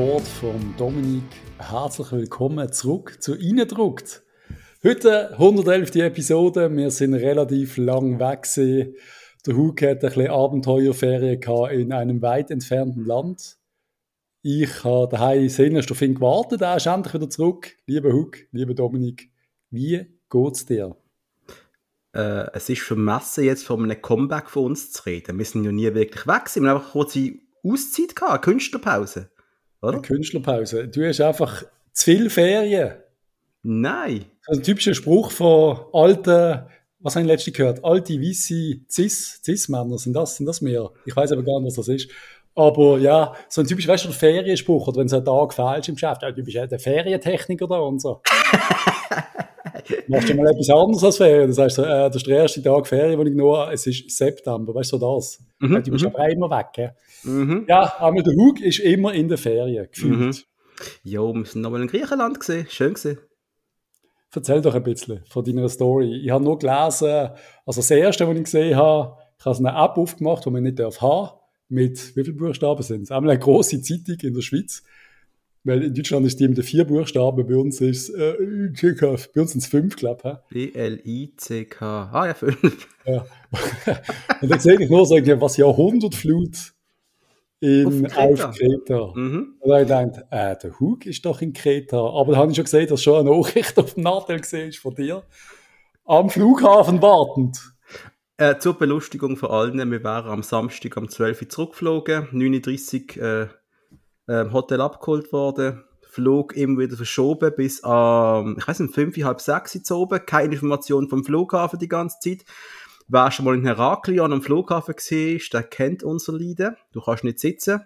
Wort von Dominik. Herzlich willkommen zurück zu Innendruckt. Heute 111. Episode. Wir sind relativ lang weg. Der Hug hat ein bisschen Abenteuerferien in einem weit entfernten Land. Ich habe daheim ihn gewartet. Er ist endlich wieder zurück. Lieber Hug, lieber Dominik, wie geht's dir? Äh, es ist vermessen, jetzt von einem Comeback von uns zu reden. Wir sind ja nie wirklich weg. Wir haben einfach kurze Auszeit gehabt, Künstlerpause. Oder? Eine Künstlerpause. Du hast einfach zu viel Ferien. Nein. Das ist ein typischer Spruch von alten, was habe ich letztens gehört? Alte, weisse Cis, Cis-Männer, sind das, sind das mehr? Ich weiß aber gar nicht, was das ist. Aber ja, so ein typisch, weißt du, Ferienspruch, oder wenn so ein Tag falsch im Geschäft, ja, du bist ja der Ferientechniker da und so. Machst du mal etwas anderes als Ferien? Das heißt, äh, das ist der erste Tag Ferien, wo ich nur, es ist September, weißt du, so das. Mhm, du bist mhm. aber immer weg, gell? Mhm. Ja, aber der Hug ist immer in der Ferien, gefühlt. Mhm. Jo, wir sind nochmal in Griechenland gesehen, schön gesehen. Erzähl doch ein bisschen von deiner Story. Ich habe nur gelesen, also das erste, was ich gesehen habe, ich habe eine App aufgemacht, die man nicht haben darf, mit, wie viele Buchstaben sind es? Einmal eine große Zeitung in der Schweiz weil in Deutschland ist die mit den vier Buchstaben, bei uns ist äh, bei uns sind es fünf, glaube ich. B-L-I-C-K. Ah ja, fünf. Ja. Und dann sehe ich nur so, was Jahrhundertflut in auf Kreta. Auf Kreta. Mhm. Und dann habe ich gedacht, äh, der Hug ist doch in Kreta. Aber dann habe ich schon gesehen, dass schon eine Nachricht auf dem Nadel gesehen ist von dir. Am Flughafen wartend. Äh, zur Belustigung von allen, wir waren am Samstag um 12 Uhr zurückgeflogen, 9.30 Uhr äh, ähm, Hotel abgeholt worden, Flug immer wieder verschoben bis ähm, ich weiß nicht, fünf, halb sechs jetzt oben, keine Information vom Flughafen die ganze Zeit. Wer schon mal in Heraklion am Flughafen war, der kennt unser Leiden. Du kannst nicht sitzen.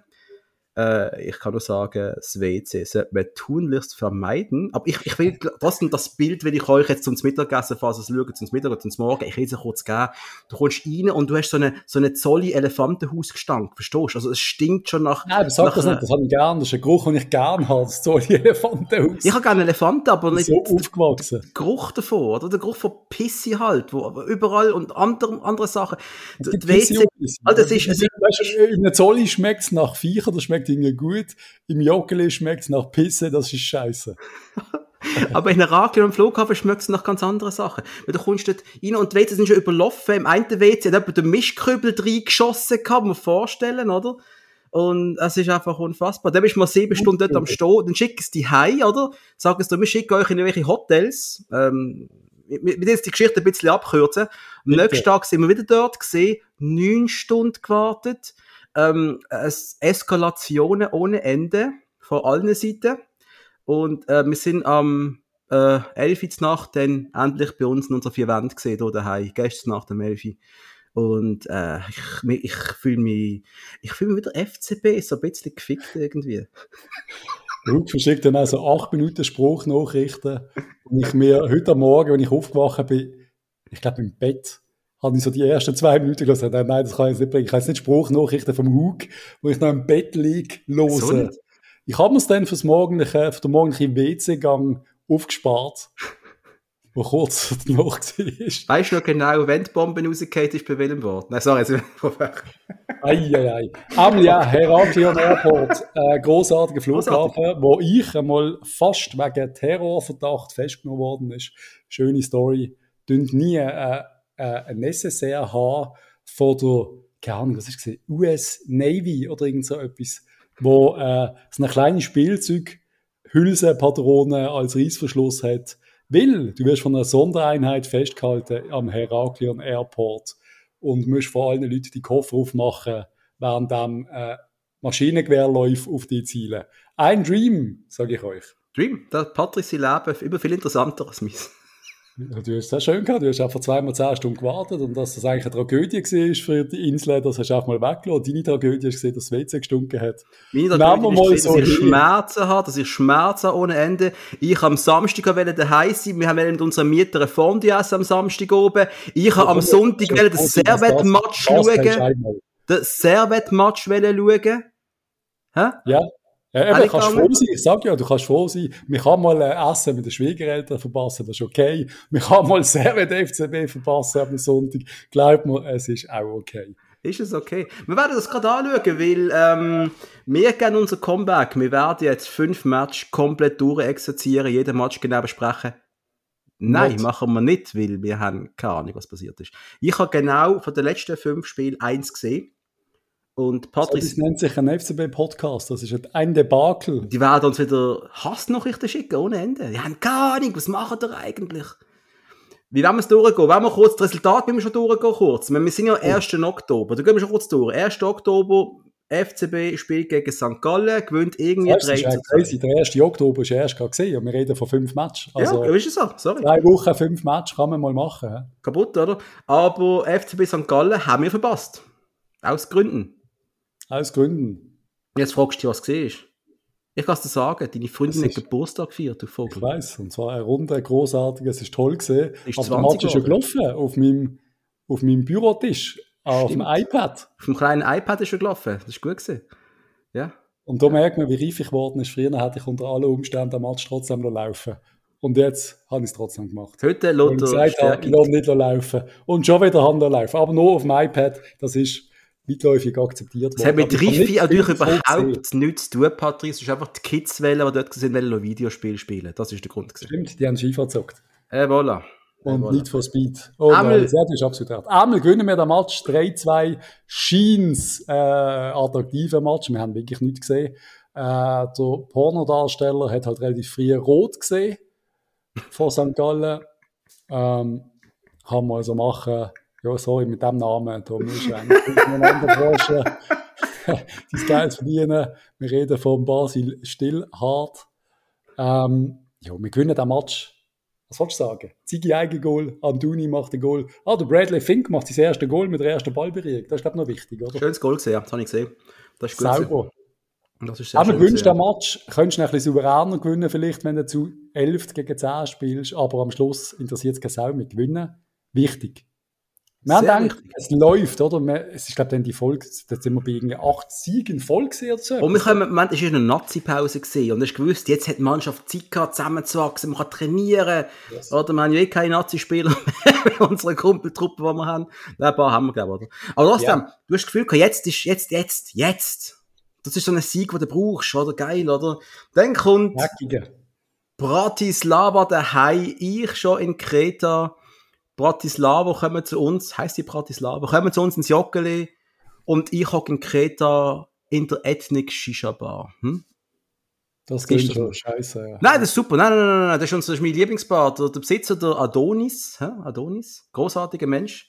Äh, ich kann nur sagen, das WC sollte man tunlichst vermeiden. Aber ich, ich will trotzdem das Bild, wenn ich euch jetzt zum Mittagessen, falls es schaut, zum Mittag oder zum Morgen, ich will es kurz geben. Du kommst rein und du hast so eine, so eine Zolli Elefantenhausgestank, verstehst du? Also es stinkt schon nach... Nein, sag nach, das nicht, das habe ich gerne. Das ist ein Geruch, den ich gerne habe, das Zolli Elefantenhaus. Ich habe gerne Elefanten, aber nicht... So aufgewachsen. Der Geruch davon, oder? Der Geruch von Pissi halt, wo überall und andere, andere Sachen. Die WC... Also, das ist, ist, weißt in einem Zolli schmeckt es nach Viecher, das schmeckt irgendwie gut. Im Joggeli schmeckt es nach Pisse, das ist scheiße. Aber in Heraklion am Flughafen schmeckt es nach ganz anderen Sachen. Weil du kommst dort rein und die WC sind schon überlaufen. Im einen WC hat jemand den Mischkübel reingeschossen, kann man sich vorstellen, oder? Und es ist einfach unfassbar. Dann bist du mal sieben Stunden dort am Stehen, dann schicken sie die heim, oder? Sagen sie, wir schicken euch in irgendwelche Hotels. Ähm, wir jetzt die Geschichte ein bisschen abkürzen. Am nächsten Tag sind wir wieder dort gesehen, neun Stunden gewartet ähm, Eskalationen ohne Ende von allen Seiten. Und äh, wir sind am äh, 11. Nacht dann endlich bei uns in unserer vier Wände gesehen, hier daheim, gestern Nacht am 11. Und äh, ich, ich fühle mich, ich fühle mich wieder FCB, so ein bisschen gefickt irgendwie. Luke verschickt dann also acht Minuten Spruchnachrichten. Und ich mir heute Morgen, wenn ich aufgewacht bin, ich glaube im Bett, habe ich so die ersten zwei Minuten gesagt, nein, nein, das kann ich nicht bringen. Ich kann jetzt nicht Spruchnachrichten vom Hug, wo ich noch im Bett liege, hören. So ich habe mir es dann fürs morgendliche, für den morgendlichen WC-Gang aufgespart, wo kurz die Nacht war. Weißt du noch genau, wenn die Bombe rausgefallen ist, bei welchem Wort? Nein, sorry, jetzt Eieiei. Amelia, Heraklion Airport, äh, großartiger Flughafen, Großartig. wo ich einmal fast wegen Terrorverdacht festgenommen worden ist. Schöne Story. Dünnt nie äh, äh, ein Necessaire haben von der, keine Ahnung, was ist US Navy oder irgend so etwas, wo äh, so eine kleine Spielzeughülsenpatrone als Reißverschluss hat, weil du wirst von einer Sondereinheit festgehalten am Heraklion Airport und musst vor allen Leuten die Koffer aufmachen, während dem äh, Maschinengewehrläufe auf die Ziele. Ein Dream, sage ich euch. Dream, das Patrice Leben immer viel interessanter als meins. Du hast es sehr schön gehabt. Du hast einfach zweimal zehn Stunden gewartet und dass das eigentlich eine Tragödie war für die Insel, das hast du auch mal weggelassen. Deine Tragödie ist gesehen, dass das WC gestunken hat. Meine Tragödie ist gesehen, so dass ich Schmerzen habe, dass ich Schmerzen ohne Ende. Ich am Samstag daheim sein. Wir haben mit unserem Mieter ein Fondue essen am Samstag oben. Ich habe am Sonntag den Servet-Match schauen. Den Servet-Match schauen. Hä? Ja. Ja, eben, kannst froh sein. Ich sag ja, du kannst froh sein. Man kann mal äh, Essen mit den Schwiegereltern verpassen, das ist okay. Man kann mal sehr mit FCB verpassen am Sonntag. Glaub mir, es ist auch okay. ist es okay. Wir werden das gerade anschauen, weil ähm, wir gehen unser Comeback. Wir werden jetzt fünf Matches komplett durchexerzieren, jeden Match genau besprechen. Nein, Nicht. machen wir nicht, weil wir haben keine Ahnung, was passiert ist. Ich habe genau von den letzten fünf Spielen eins gesehen. Und Das Patrice, nennt sich ein FCB-Podcast. Das ist ein Debakel. die werden uns wieder Hassnachrichten schicken, ohne Ende. Die haben keine Ahnung, was machen die eigentlich? Wie wollen wir es durchgehen? Wollen wir kurz das Resultat wir schon durchgehen, kurz? Wir sind ja 1. Oktober. Da gehen wir schon kurz durch. 1. Oktober, FCB spielt gegen St. Gallen, gewinnt irgendwie Das 3 ist ja zu 2. crazy. Der 1. Oktober ist ja erst gerade gesehen. Und wir reden von fünf Matches. Also, ja, ist es so. Sorry. drei Wochen, fünf Matches kann man mal machen. Kaputt, oder? Aber FCB St. Gallen haben wir verpasst. Aus Gründen. Aus Gründen. Jetzt fragst du dich, was gesehen ist. Ich kann es dir sagen, deine Freundin hat Geburtstag gefeiert, du Ich Vogel. weiß. Und zwar ein runder, großartiger. Es ist toll gesehen. Ist Aber der 20 Match ist geworden. gelaufen auf meinem, auf meinem Bürotisch. Auf dem iPad. Auf dem kleinen iPad ist er gelaufen. Das ist gut gewesen. Ja. Und da merkt man, wie reif ich geworden ist. Früher hätte ich unter allen Umständen den Match trotzdem noch laufen. Und jetzt habe ich es trotzdem gemacht. Heute lässt ich er gesagt ich lasse nicht laufen. Und schon wieder haben laufen. Aber nur auf dem iPad. Das ist weitläufig akzeptiert Das hat mit Riffi natürlich gesehen. überhaupt nichts zu tun, Patrice. Es ist einfach die Kids wählen, die dort wollen noch Videospiele spielen. Das ist der Grund. gewesen. Stimmt, die haben FIFA gezockt. Äh, voilà. Äh, Und voilà. nicht for Speed. Oh, Einmal- nein, ja, das ist absolut recht. Einmal gewinnen wir den Match 3-2. Scheins äh, attraktiver Match. Wir haben wirklich nichts gesehen. Äh, der Pornodarsteller hat halt relativ früh rot gesehen vor St. Gallen. Ähm, kann man also machen. Ja, sorry, mit dem Namen, du eigentlich miteinander forschen. Dein Geld verdienen. Wir reden von Basil Stillhardt. Ähm, ja, wir gewinnen den Match. Was wolltest du sagen? Ziggy Eigengoal, Anduni macht den Goal. Ah, der Bradley Fink macht sein erstes Goal mit der ersten Ballberührung. Das ist, glaube ich, noch wichtig, oder? Schönes Goal gesehen, das habe ich gesehen. Das ist gut. Sauber. Das ist sehr Aber gewünscht den. Match, könntest du ein bisschen souveräner gewinnen, vielleicht, wenn du zu 11 gegen 10 spielst, aber am Schluss interessiert es keine Sau mit Gewinnen. Wichtig. Wir haben Sehr gedacht, wichtig. es läuft, oder? Es ist, glaube ich, dann die Folge, da sind wir bei irgendwie 8 Siegen voll gesehen oder so. Und wir kommen, Moment, es war eine Nazi-Pause gewesen. und du hast gewusst, jetzt hat die Mannschaft Zeit gehabt, zusammenzuwachsen, man kann trainieren. Yes. Oder wir haben ja eh keine Nazi-Spieler mehr in unserer Kumpeltruppe, die wir haben. Nein, ein paar haben wir, glaube ich, oder? Aber trotzdem, Ja. du hast das Gefühl gehabt, jetzt ist, jetzt, jetzt, jetzt. Das ist so ein Sieg, den du brauchst, oder? Geil, oder? Dann kommt. Bratislava daheim, ich schon in Kreta. Bratislava kommen zu uns, heisst die Bratislava, kommen zu uns ins Joggeli und ich hocke in Kreta in der Ethnic Shisha Bar. Hm? Das ist klingt schon scheiße. Ja. Nein, das ist super. Nein, nein, nein, nein, das ist, unser, das ist mein Lieblingsbar. Der, der Besitzer, der Adonis, hä? Adonis, großartiger Mensch,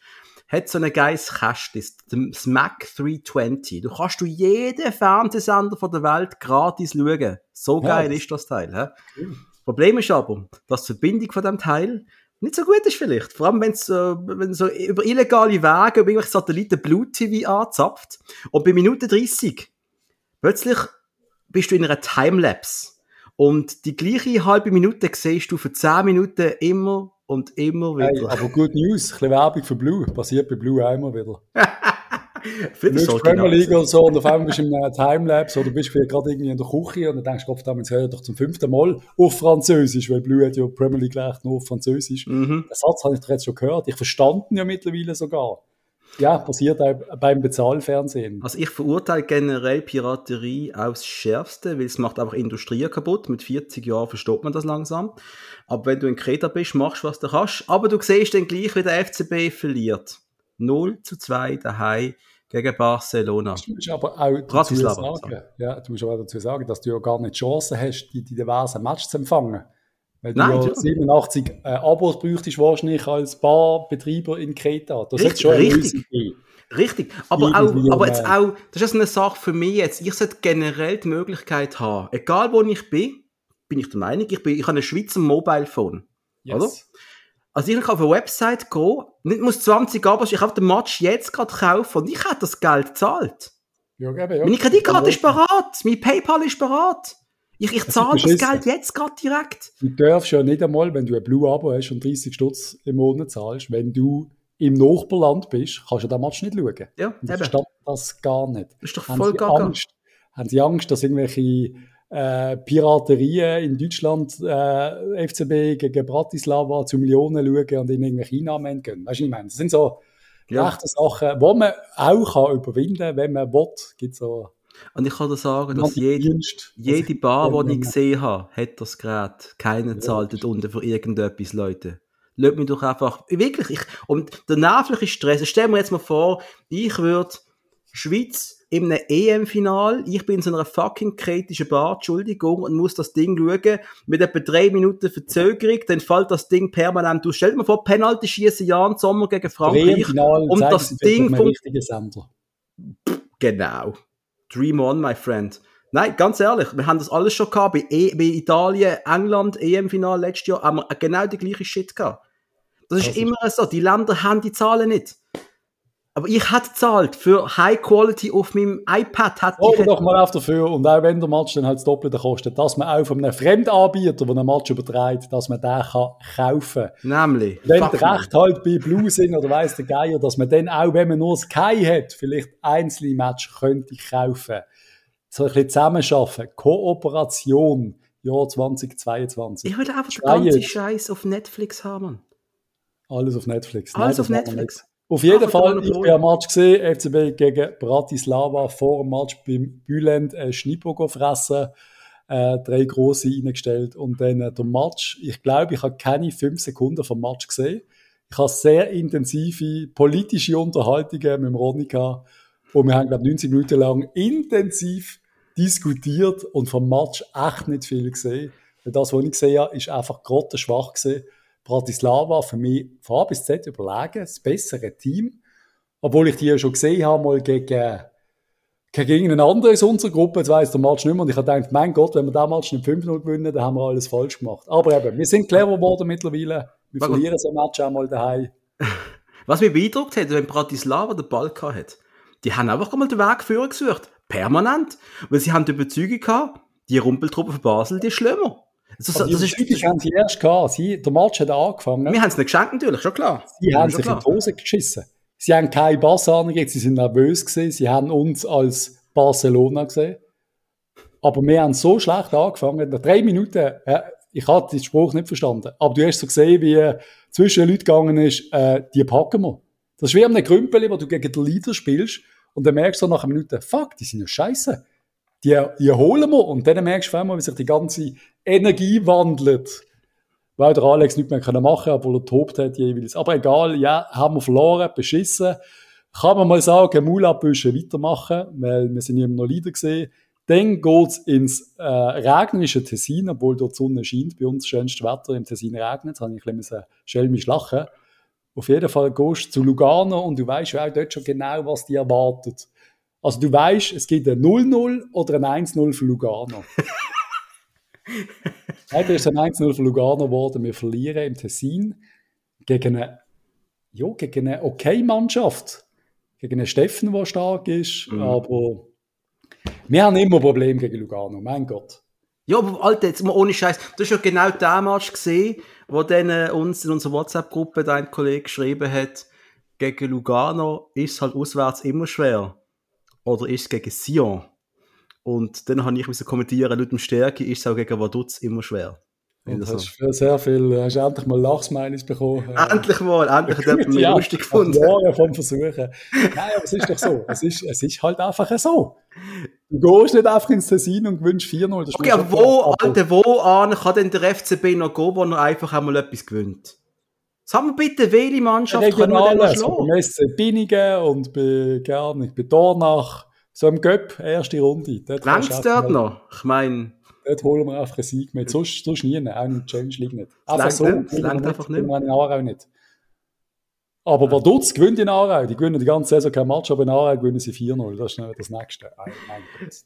hat so ein geiles Kästchen, das Smack 320. Du kannst du jeden Fernsehsender von der Welt gratis schauen. So Ja, geil das- ist das Teil. Hä? Cool. Problem ist aber, dass die Verbindung von dem Teil nicht so gut ist vielleicht. Vor allem, wenn's, äh, wenn so über illegale Wege, über irgendwelche Satelliten Blut-TV anzapft. Und bei Minute 30 plötzlich bist du in einer Timelapse. Und die gleiche halbe Minute siehst du für 10 Minuten immer und immer Hey, wieder. aber good News, ein bisschen Werbung für Blue. Passiert bei Blue auch immer wieder. Du Vielleicht ich Premier League noch- oder so und auf einmal bist du einem Timelapse oder bist vielleicht gerade irgendwie in der Küche und dann denkst du, Gott, jetzt höre ich doch zum fünften Mal auf Französisch, weil Blue hat ja Premier League leicht nur auf Französisch. Mhm. Den Satz habe ich doch jetzt schon gehört. Ich verstand ihn ja mittlerweile sogar. Ja, passiert auch beim Bezahlfernsehen. Also ich verurteile generell Piraterie aufs Schärfste, weil es macht einfach Industrie kaputt. Mit 40 Jahren versteht man das langsam. Aber wenn du in Kreta bist, machst du, was du kannst. Aber du siehst dann gleich, wie der FCB verliert. 0 zu 2 daheim gegen Barcelona. Du musst aber auch dazu sagen, ja, du musst aber auch dazu sagen, dass du ja gar nicht die Chance hast, die, die diversen Matches zu empfangen. Weil du Nein, ja natürlich. 87 äh, Abos bräuchtest wahrscheinlich als Barbetreiber in Kreta. Das Richtig, hat schon richtig. Richtig. Aber auch, aber jetzt auch, das ist eine Sache für mich jetzt. Ich sollte generell die Möglichkeit haben, egal wo ich bin, bin ich der Meinung, ich, bin, ich habe ein Schweizer Mobile Phone. Oder? Also ich kann auf eine Website gehen, nicht muss 20 Abos, ich habe den Match jetzt gerade kaufen und ich hätte das Geld gezahlt. Ja, eben, ja. Meine Kreditkarte ist parat, mein PayPal ist parat. Ich, ich zahle das. Geld jetzt gerade direkt. Du darfst ja nicht einmal, wenn du ein Blue-Abo hast und 30 Stutz im Monat zahlst, wenn du im Nachbarland bist, kannst du den Match nicht schauen. Ja, eben. verstand das gar nicht. Das ist doch Haben voll sie, gaga. Angst, haben sie Angst, dass irgendwelche äh, Piraterien in Deutschland äh, FCB gegen Bratislava zu Millionen schauen und in irgendwelche Einnahmen entgehen? Weißt du, ich meine? Das sind so, ja. Sachen, die man auch kann überwinden kann, wenn man will. Gibt so und ich kann dir sagen, dass jede, jede Bar, die ich gesehen habe, hat das Gerät. Keiner zahlt dort unten für irgendetwas, Leute. Lass mich doch einfach, wirklich, ich, und der nervliche Stress, stell mir jetzt mal vor, ich würde Schweiz in einem EM-Final, ich bin in so einer fucking kritischen Bar, Entschuldigung, und muss das Ding schauen, mit etwa drei Minuten Verzögerung, dann fällt das Ding permanent aus. Stell dir mal vor, Penalty schießen Jan Sommer gegen Frankreich, und das Ding von... Genau. Dream on, my friend. Nein, ganz ehrlich, wir haben das alles schon gehabt. Bei, e bei Italien, England, EM-Final letztes Jahr haben wir genau die gleiche Shit gehabt. Das ist das immer ist so. Die Länder haben die Zahlen nicht. Aber ich hätte gezahlt für High Quality auf meinem iPad. Hätte oh, doch mal auf dafür. Und auch wenn der Match dann halt das Doppelte kostet, dass man auch von einem Fremdanbieter, der einen Match überträgt, dass man den kann kaufen kann. Nämlich. Wenn der Recht halt bei Blue sind oder weiss der Geier, dass man dann auch, wenn man nur Sky hat, vielleicht einzelne Match könnte kaufen. So ein bisschen zusammenschaffen. Kooperation. Jahr 2022. Ich will einfach den ganzen Scheiß auf Netflix haben. Alles auf Netflix. Alles Nein, auf Netflix. Auf jeden Ach, Fall, ich bin am Match gesehen, FCB gegen Bratislava, vor dem Match beim Bülent äh, Schnippo fressen, äh, drei große reingestellt und dann äh, der Match, ich glaube, ich habe keine fünf Sekunden vom Match gesehen. Ich habe sehr intensive politische Unterhaltungen mit gehabt und wir haben, glaube 90 Minuten lang intensiv diskutiert und vom Match echt nicht viel gesehen. Weil das, was ich gesehen habe, ist einfach grottenschwach gesehen. Bratislava für mich von A bis Z überlegen, das bessere Team. Obwohl ich die ja schon gesehen habe, mal gegen, gegen einen anderen aus unserer Gruppe, jetzt weiss der Match nicht mehr. Und ich habe gedacht, mein Gott, wenn wir den Match nicht 5-0 gewinnen, dann haben wir alles falsch gemacht. Aber eben, wir sind clever geworden mittlerweile. Wir Warum? verlieren so ein Match auch mal daheim. Was mich beeindruckt hat, wenn Bratislava den Ball hat, die haben einfach mal den Weg führen gesucht. Permanent. Weil sie haben die Überzeugung gehabt, die Rumpeltruppe von Basel, die ist schlimmer. Das, das, das ist typisch, haben sie erst gehabt. Sie, der Match hat angefangen. Wir haben es nicht geschenkt, natürlich, schon klar. Sie ja, haben sich klar. in die Hose geschissen. Sie haben keine Bass angegeben, sie sind nervös gesehen, sie haben uns als Barcelona gesehen. Aber wir haben so schlecht angefangen. Nach drei Minuten, äh, ich hatte den Spruch nicht verstanden, aber du hast so gesehen, wie zwischen den Leuten gegangen ist, äh, die packen wir. Das ist wie einem Grümpel, wo du gegen den Leader spielst und dann merkst du nach einer Minute, fuck, die sind ja scheiße die, die holen wir und dann merkst du wie sich die ganze Energie wandelt. Weil der Alex nicht mehr machen konnte, obwohl er tobt hat jeweils. Aber egal, ja, haben wir verloren, beschissen. Kann man mal sagen, Maulabüsche weitermachen, weil wir sind immer noch Leader gesehen. Dann geht's ins äh, regnerische Tessin, obwohl dort die Sonne scheint. Bei uns schönstes Wetter, im Tessin regnet. Jetzt habe ich ein bisschen schelmisch lachen. Auf jeden Fall gehst du zu Lugano und du weißt auch dort schon genau, was dich erwartet. Also du weißt, es gibt ein 0-0 oder ein 1-0 für Lugano. Heute ist ein 1-0 für Lugano geworden. Wir verlieren im Tessin gegen eine, ja, gegen eine okay Mannschaft. Gegen einen Steffen, der stark ist. Mhm. Aber wir haben immer Probleme gegen Lugano, mein Gott. Ja, aber Alter, jetzt mal ohne Scheiß. Du hast ja genau den Match gesehen, wo dann äh, uns in unserer WhatsApp-Gruppe dein Kollege geschrieben hat, gegen Lugano ist halt auswärts immer schwer oder ist es gegen Sion? Und dann habe ich müssen kommentieren, laut dem Stärke ist es auch gegen Vaduz immer schwer. Und hast so. sehr viel, hast endlich mal Lachsmeinis bekommen. Endlich mal, endlich hat jemand ja, lustig gefunden. Ja, vom Versuchen. Nein, aber es ist doch so. Es ist, es ist halt einfach so. Du gehst nicht einfach ins Tessin und gewünscht 4-0. Okay, aber wo, Alter, wo an kann denn der FCB noch gehen, wo er einfach einmal etwas gewinnt? Sag mal bitte, welche Mannschaft können wir denn schlagen? Beim SC Binningen und bei, gerne, bei Dornach, so im Göpp, erste Runde. Längst dort noch? Ich meine... Dort holen wir einfach einen Sieg mit. Sonst, sonst nie, auch im Challenge League nicht. Einfach so. Das einfach nicht. Auch nicht. Aber Vaduz gewinnt in Aarau. Die gewinnen die ganze Saison kein Match, aber in Aarau gewinnen sie 4-0. Das ist nicht das Nächste. Nein,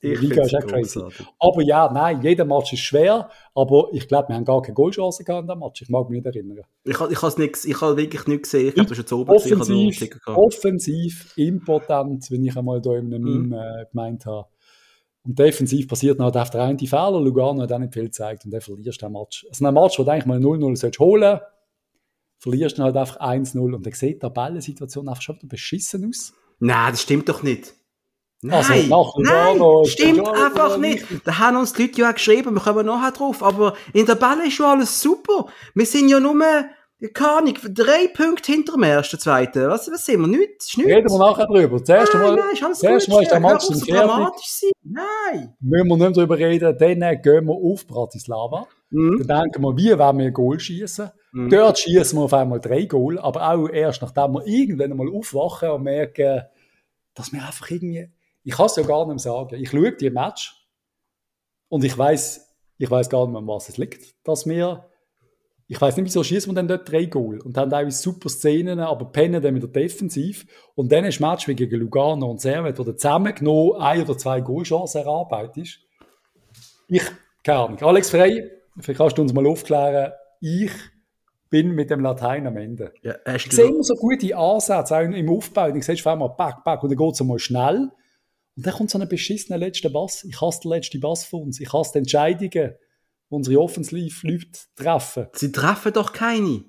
die Liga ist crazy. Aber ja, nein, jeder Match ist schwer. Aber ich glaube, wir haben gar keine Goalchance gehabt in diesem Match. Ich mag mich nicht erinnern. Ich, ich habe ich habe wirklich nicht gesehen. Ich habe das schon zu oben offensiv, gesehen. Offensiv, impotent, wenn ich einmal da in einem mhm. Meme äh, gemeint habe. Und defensiv passiert noch der einen Fehler. Lugano hat auch nicht viel gezeigt und dann verlierst du den Match. Also ein Match, wo du eigentlich mal 0-0 holen solltest verlierst du halt einfach 1-0 und dann sieht die Tabellensituation einfach schon wieder beschissen aus. Nein, das stimmt doch nicht. Also, nein, also nein, stimmt einfach nicht. Da haben uns die Leute ja auch geschrieben, wir kommen nachher drauf, aber in der Tabelle ist schon alles super. Wir sind ja nur Keine Ahnung, drei Punkte hinter dem ersten, zweiten. Was, was sind wir? Nichts? Nichts? Reden wir nachher drüber. Das erste Mal, nein, nein, ist alles das erste gut, Mal ist der. Match dann fertig. dramatisch sein. Nein. Müssen wir nicht drüber reden. Dann gehen wir auf Bratislava. Mhm. Dann denken wir, wie wollen wir ein Goal schießen? Mhm. Dort schießen wir auf einmal drei Goal, aber auch erst nachdem wir irgendwann mal aufwachen und merken, dass wir einfach irgendwie, ich kann es ja gar nicht mehr sagen, ich schaue die Match und ich weiß, ich gar nicht mehr, was es liegt, dass wir, ich weiß nicht, wieso schießen wir denn dort drei Goal und haben teilweise super Szenen, aber pennen dann wieder defensiv und dann ist Match wie gegen Lugano und Servet, wo du zusammengenommen ein oder zwei Goalchancen erarbeitest. Ich, keine Ahnung. Alex Frey, vielleicht kannst du uns mal aufklären, ich bin mit dem Latein am Ende. Ja, Ich du sehe immer so gute Ansätze, auch im Aufbau. Und ich sehe auf einmal back, back, und dann geht es einmal schnell. Und dann kommt so ein beschissener letzter Bass. Ich hasse den letzten Bass von uns. Ich hasse die Entscheidungen, die unsere Offensive-Leute treffen. Sie treffen doch keine.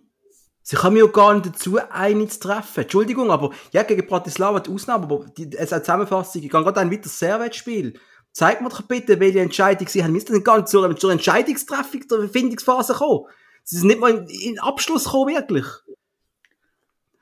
Sie kommen ja gar nicht dazu, eine zu treffen. Entschuldigung, aber ja, gegen Bratislava die Ausnahme, aber die, es hat Zusammenfassung, ich gehe gerade ein weiteres Servet-Spiel. Zeig mir doch bitte, welche Entscheidung sie haben. Wir sind gar nicht zur, zur Entscheidungstreffung der Findungsphase gekommen. Sie sind nicht mal in, in Abschluss gekommen, wirklich.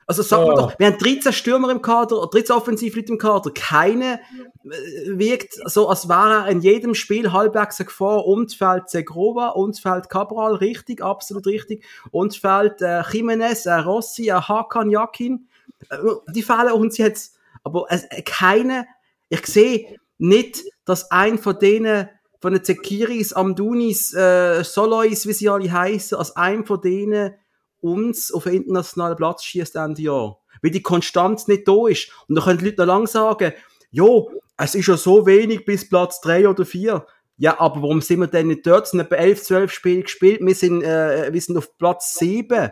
Also sag mal Ja. doch, wir haben 13 Stürmer im Kader, 13 Offensivleute im Kader. Keine äh, wirkt so, als wäre er in jedem Spiel halbwegs Gefahr. Und fällt Segrova, und fällt Cabral, richtig, absolut richtig. Und fällt äh, Jimenez, äh, Rossi, äh, Hakan, Jakin. Äh, die fehlen uns jetzt. Aber es, äh, keine, ich sehe nicht, dass ein von denen, von den Zekiris, Amdunis, äh, Solois, wie sie alle heißen, als ein von denen uns auf den internationalen Platz schießt Ende Jahr. Weil die Konstanz nicht da ist. Und dann können die Leute noch lang sagen, jo, es ist ja so wenig bis Platz 3 oder 4. Ja, aber warum sind wir denn nicht dort? Es sind etwa 11, 12 Spiele gespielt. Wir sind, äh, wir sind auf Platz 7.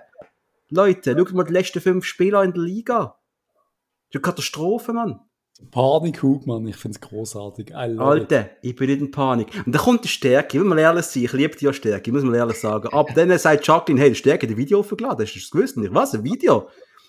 Leute, schaut mal die letzten 5 Spieler in der Liga. Das ist eine Katastrophe, Mann. Panik, Hugmann, ich finde es großartig. Love it. Alter, ich bin nicht in Panik. Und dann kommt die Stärke, muss man ehrlich sein, ich liebe die ja Stärke, muss man ehrlich sagen. Ab dann sagt Jacqueline, hey, die Stärke hat ein Video aufgeladen, hast du das gewusst? Und ich, was, ein Video?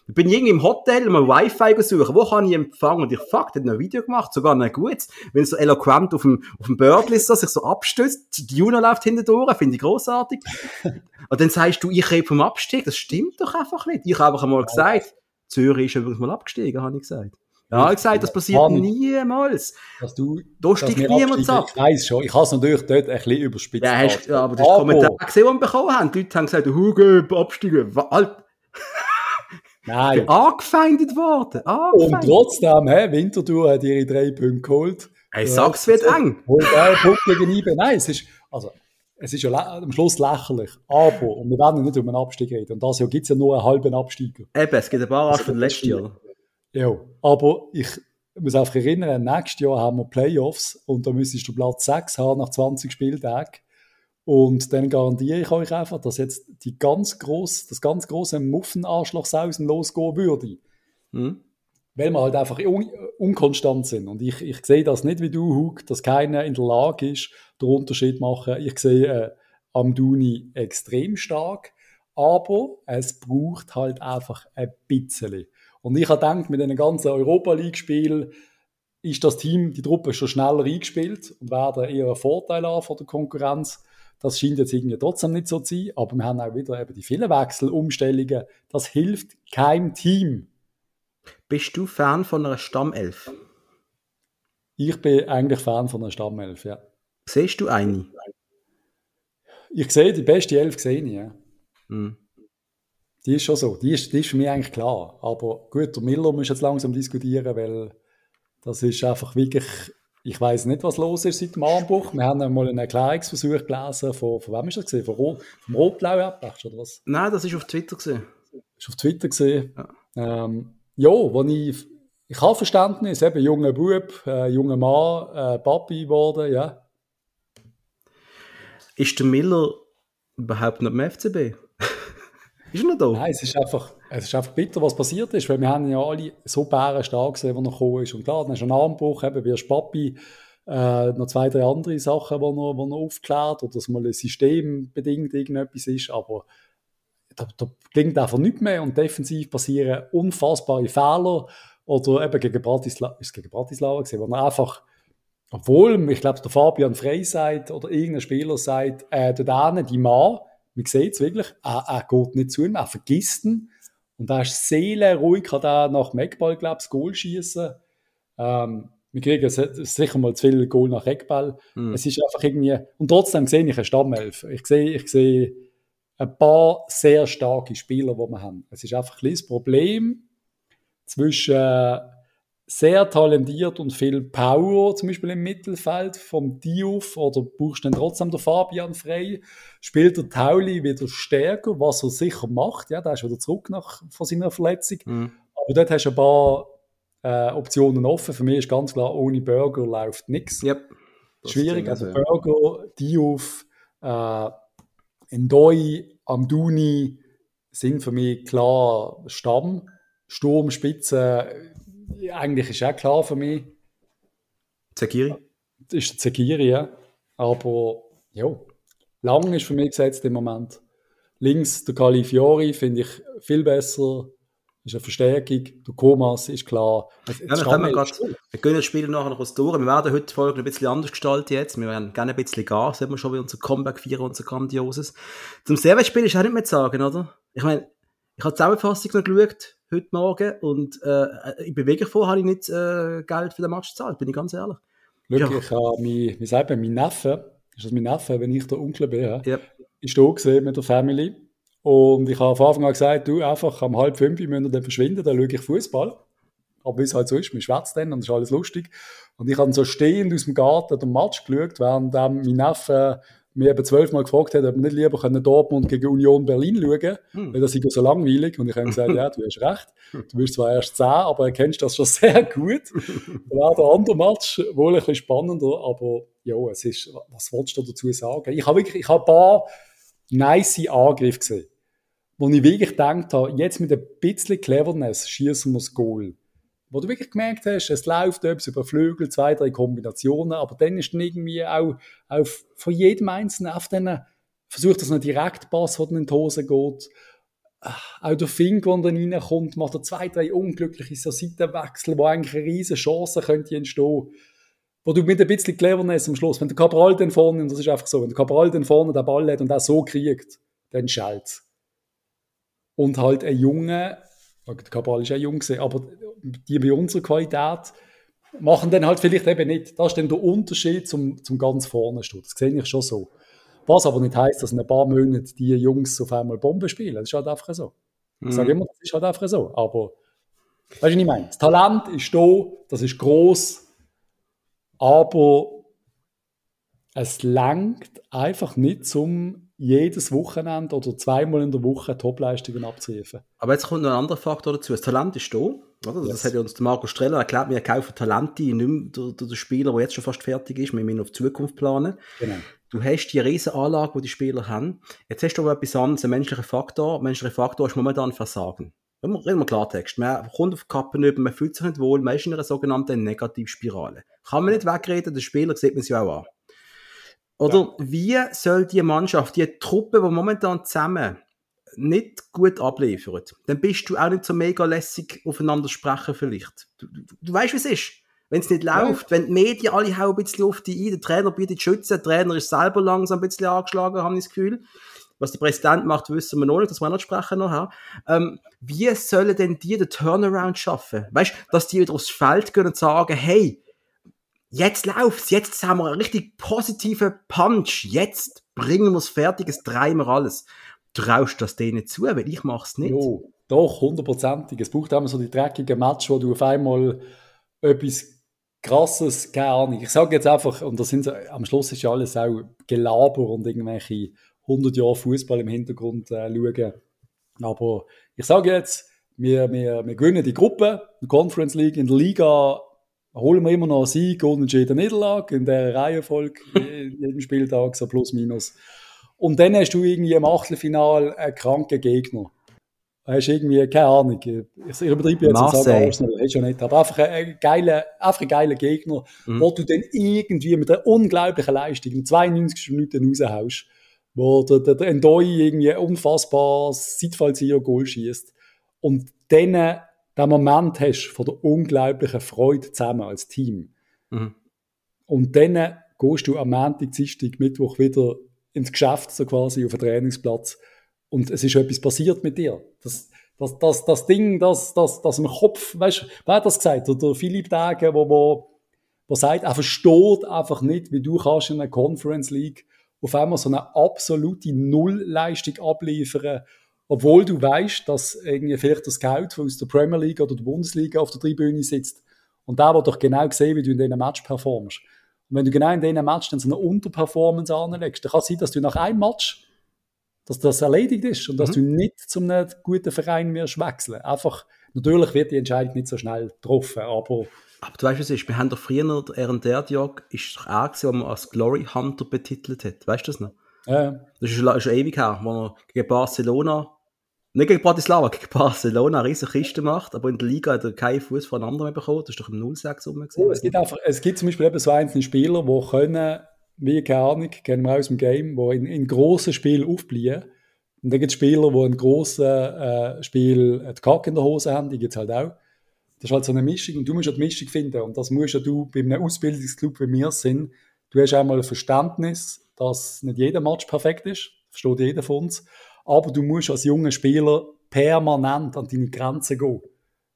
Ich bin irgendwie im Hotel, mal Wi-Fi suchen, wo kann ich empfangen? Und ich, fuck, der hat noch ein Video gemacht, sogar ein gutes. Wenn es so eloquent auf dem, auf dem Birdlist so, sich so abstößt, die Juno läuft hinten durch, finde ich großartig. Und dann sagst du, ich rede vom Abstieg, das stimmt doch einfach nicht. Ich habe einfach einmal gesagt, Zürich ist übrigens mal abgestiegen, habe ich gesagt. Ja, ich gesagt, das passiert Panik. niemals. Dass du, Da steigt niemand ab. Ich weiß schon, ich habe es natürlich dort ein bisschen überspitzt. Ja, hast, ja aber das ist Kommentar gesehen, den wir bekommen haben. Die Leute haben gesagt, Hugo, absteigen. Wa- Alt, Nein. angefeindet worden. Und Angefeindet. trotzdem, hä, Winterthur hat ihre drei Punkte geholt. Hey, sag's, wird eng. Holt einen Punkt gegen IBE. Nein, es ist, also, es ist ja am Schluss lächerlich. Aber, und wir werden nicht über einen Abstieg reden. Und das Jahr gibt es ja nur einen halben Absteiger. Eben, es gibt ein paar Arten von letztes Jahr. Ja, aber ich muss einfach erinnern, nächstes Jahr haben wir Playoffs und da müsstest du Platz 6 haben nach 20 Spieltagen. Und dann garantiere ich euch einfach, dass jetzt die ganz gross, das ganz große Muffenarschlochsausen losgehen würde. Hm? Weil wir halt einfach un unkonstant sind. Und ich, ich sehe das nicht wie du, Hug, dass keiner in der Lage ist, den Unterschied zu machen. Ich sehe äh, Amduni extrem stark, aber es braucht halt einfach ein bisschen. Und ich habe gedacht, mit den ganzen Europa League-Spielen ist das Team, die Truppe schon schneller eingespielt und werden eher einen Vorteil haben von der Konkurrenz. Das scheint jetzt irgendwie trotzdem nicht so zu sein, aber wir haben auch wieder eben die vielen Wechsel, Umstellungen. Das hilft keinem Team. Bist du Fan von einer Stammelf? Ich bin eigentlich Fan von einer Stammelf, ja. Siehst du eine? Ich sehe die beste Elf gesehen, ja. Hm. Die ist schon so. Die ist, die ist für mich eigentlich klar. Aber gut, der Miller muss jetzt langsam diskutieren, weil das ist einfach wirklich, ich weiß nicht, was los ist seit dem Armbuch. Wir haben mal einen Erklärungsversuch gelesen von, von wem ist das gesehen? Von Rot, vom Rot-Blau Erdbach, oder was? Nein, das ist auf Twitter gesehen. Ist auf Twitter gesehen. Ja, ähm, ja wo ich, ich habe Verständnis, eben junger Bub, äh, junger Mann, äh, Papi geworden, ja. Ist der Miller überhaupt noch im FCB? Ist er noch da? Nein, es ist einfach, es ist einfach bitter, was passiert ist, weil wir haben ja alle so bärenstark gesehen, wo er gekommen ist. Und klar, dann ist ein Armbruch, eben ein Papi, äh, noch zwei, drei andere Sachen, die er, wo er aufklärt, oder dass mal ein System bedingt irgendetwas ist, aber da, da klingt einfach nichts mehr und defensiv passieren unfassbare Fehler oder eben gegen Bratislava, ist gegen Bratislava gewesen, wo er einfach, obwohl, ich glaube, der Fabian Frey sagt oder irgendein Spieler sagt, äh, dort hinten, die Mann, man sieht es wirklich, er, er geht nicht zu ihm, er vergisst ihn. Und er ist seelenruhig, kann er nach dem Eckball, glaube ich, das Goal schießen. Ähm, wir kriegen sicher mal zu viel Goal nach Eckball. Mhm. Es ist einfach irgendwie, und trotzdem sehe ich eine Stammelf. Ich sehe, ich sehe ein paar sehr starke Spieler, die wir haben. Es ist einfach ein das Problem zwischen äh, sehr talentiert und viel Power, zum Beispiel im Mittelfeld vom Diouf, oder brauchst du dann trotzdem den Fabian frei, spielt der Tauli wieder stärker, was er sicher macht, ja, der ist wieder zurück nach, von seiner Verletzung, mhm. aber dort hast du ein paar äh, Optionen offen, für mich ist ganz klar, ohne Burger läuft nichts. Yep. Schwierig, also Burger, Diouf, äh, Ndoi, Amduni sind für mich klar Stamm, Sturm, Spitze, eigentlich ist auch klar für mich. Zekiri? Das ist Zekiri, ja. Aber ja, lang ist für mich gesetzt im Moment. Links der Califiori finde ich viel besser. Ist eine Verstärkung. Der Komas ist klar. Also, ja, wir, grad, wir gehen das Spiel nachher noch durch. Wir werden heute die Folge ein bisschen anders gestalten jetzt. Wir werden gerne ein bisschen Gas. Sehen wir schon wie unser Comeback feiern, unser Grandioses. Zum Servet-Spiel ist auch nicht mehr zu sagen, oder? Ich meine, ich habe die Zusammenfassung noch geschaut heute Morgen und äh, in Bewegung vor habe ich nicht äh, Geld für den Match gezahlt, bin ich ganz ehrlich. Schau, ja. ich habe mein, wie sagt man, mein Neffe, ist das mein Neffe, wenn ich der Onkel bin, ja, yep. ist da gesehen mit der Family und ich habe von Anfang an gesagt, du, einfach am halb fünf müssen wir dann verschwinden, dann schaue ich Fußball. Aber wie es halt so ist, man schwätzt dann und ist alles lustig. Und ich habe so stehend aus dem Garten den Match geschaut, während mein Neffe mir eben zwölfmal gefragt hat, ob wir nicht lieber können Dortmund gegen Union Berlin schauen können, hm. weil das ist ja so langweilig. Und ich habe gesagt, ja, du hast recht. Du bist zwar erst zehn, aber erkennst das schon sehr gut. Dann war der andere Match wohl ein bisschen spannender, aber ja, es ist, was wolltest du dazu sagen? Ich habe wirklich, ich habe ein paar nice Angriffe gesehen, wo ich wirklich gedacht habe, jetzt mit ein bisschen Cleverness schießen wir das Goal wo du wirklich gemerkt hast, es läuft etwas über Flügel, zwei, drei Kombinationen, aber dann ist dann irgendwie auch, auch von jedem Einzelnen auf den, versucht das einen Direktpass, der dann in die Hose geht. Auch der Fink, der dann reinkommt, macht er zwei, drei unglückliche so Seitenwechsel, wo eigentlich eine riesige Chance könnte entstehen. Wo du mit ein bisschen Cleverness am Schluss, wenn der Cabral dann vorne, und das ist einfach so, wenn der Cabral dann vorne den Ball hat und auch so kriegt, dann schallt Und halt ein Junge, der Cabral ist auch jung aber die bei unserer Qualität machen dann halt vielleicht eben nicht. Das ist dann der Unterschied zum, zum ganz vorne stehen. Das sehe ich schon so. Was aber nicht heißt, dass in ein paar Monaten die Jungs auf einmal Bomben spielen. Das ist halt einfach so. Ich sage mhm. immer, das ist halt einfach so. Aber, weißt du, was ich meine? Das Talent ist da, das ist groß, aber es langt einfach nicht zum jedes Wochenende oder zweimal in der Woche Topleistungen abzurufen. Aber jetzt kommt noch ein anderer Faktor dazu. Das Talent ist da. Oder? Yes. Das hat ja uns der Marco Streller erklärt, wir kaufen Talente, nicht mehr der, der, der Spieler, der jetzt schon fast fertig ist, wir müssen auf die Zukunft planen. Genau. Du hast die riesen Anlage, die die Spieler haben. Jetzt hast du aber etwas anderes, ein menschlicher Faktor. Menschlicher Faktor ist momentan Versagen. Reden wir Klartext. Man kommt auf die Kappe über, man fühlt sich nicht wohl, man ist in einer sogenannten Negativspirale. Kann man nicht wegreden, der Spieler sieht man es ja auch an. Oder ja. wie soll die Mannschaft, die Truppe, die momentan zusammen nicht gut abliefert, dann bist du auch nicht so mega lässig aufeinander sprechen vielleicht. Du, du, du weißt, wie es ist. Wenn es nicht läuft, ja. wenn die Medien alle hauen ein bisschen auf die ein, der Trainer bietet Schützen, der Trainer ist selber langsam ein bisschen angeschlagen, habe ich das Gefühl. Was der Präsident macht, wissen wir noch nicht, das wir noch sprechen noch ähm, Wie sollen denn die den Turnaround schaffen? Weißt, dass die wieder aufs Feld gehen und sagen, hey, jetzt läuft's, jetzt haben wir einen richtig positiven Punch, jetzt bringen wir es fertig, es drehen wir alles. Traust das denen zu, weil ich mach's nicht. Jo, doch, hundertprozentig. Es braucht immer so die dreckigen Match, wo du auf einmal etwas krasses, keine Ahnung. Ich sage jetzt einfach, und das sind am Schluss ist ja alles auch Gelaber und irgendwelche 100 Jahre Fußball im Hintergrund äh, schauen. Aber ich sage jetzt, wir, wir, wir gewinnen die Gruppe, die Conference League, in der Liga holen wir immer noch einen Sieg, unentschieden Niederlage in der Reihenfolge, jeden Spieltag, so plus minus. Und dann hast du irgendwie im Achtelfinal einen kranken Gegner. Du hast irgendwie, keine Ahnung, ich übertreibe jetzt und sage Arsenal, hast du nicht, aber einfach einen geilen, einfach einen geilen Gegner, mhm. wo du dann irgendwie mit einer unglaublichen Leistung in 92 Minuten raushaust, wo der, der, der Endoi irgendwie unfassbar Seitfallzieher-Goal schießt. Und dann den Moment hast von der unglaublichen Freude zusammen als Team. Mhm. Und dann gehst du am Montag, Dienstag, Mittwoch wieder ins Geschäft, so quasi auf den Trainingsplatz. Und es ist etwas passiert mit dir. Das, das, das, das Ding, das, das, das im Kopf, weißt du, wer hat das gesagt? Oder Philipp Dage, wo, wo, wo sagt, er versteht einfach nicht, wie du kannst in einer Conference League auf einmal so eine absolute Nullleistung abliefern, obwohl du weißt, dass irgendwie vielleicht der Scout aus der Premier League oder der Bundesliga auf der Tribüne sitzt und der wird doch genau sehen, wie du in diesem Match performst. Und wenn du genau in diesem Match dann so eine Unterperformance anlegst, dann kann es sein, dass du nach einem Match dass das erledigt ist und dass mhm. du nicht zum einem guten Verein wirst wechseln. Einfach, natürlich wird die Entscheidung nicht so schnell getroffen, aber aber du weißt, was ist? Wir haben doch früher, während der Diag, ist auch gewesen, wo man als Glory Hunter betitelt hat. Weißt du das noch? Ja. Das ist schon, schon ewig her, wo er gegen Barcelona, nicht gegen Bratislava, gegen Barcelona eine riesige Kiste macht, aber in der Liga hat er keinen Fuß voneinander mehr bekommen. Das ist doch im 06 rum. Oh, es, gibt einfach, es gibt zum Beispiel eben so einzelne Spieler, die können, wie keine Ahnung, kennen wir aus dem Game, die in, in grossen Spielen aufbleiben. Und dann gibt es Spieler, die in grossen äh, Spielen die Kacke in der Hose haben, die gibt es halt auch. Das ist halt so eine Mischung und du musst ja die Mischung finden und das musst ja du bei einem Ausbildungsclub wie wir sind. Du hast einmal ein Verständnis, dass nicht jeder Match perfekt ist, versteht jeder von uns, aber du musst als junger Spieler permanent an deine Grenzen gehen.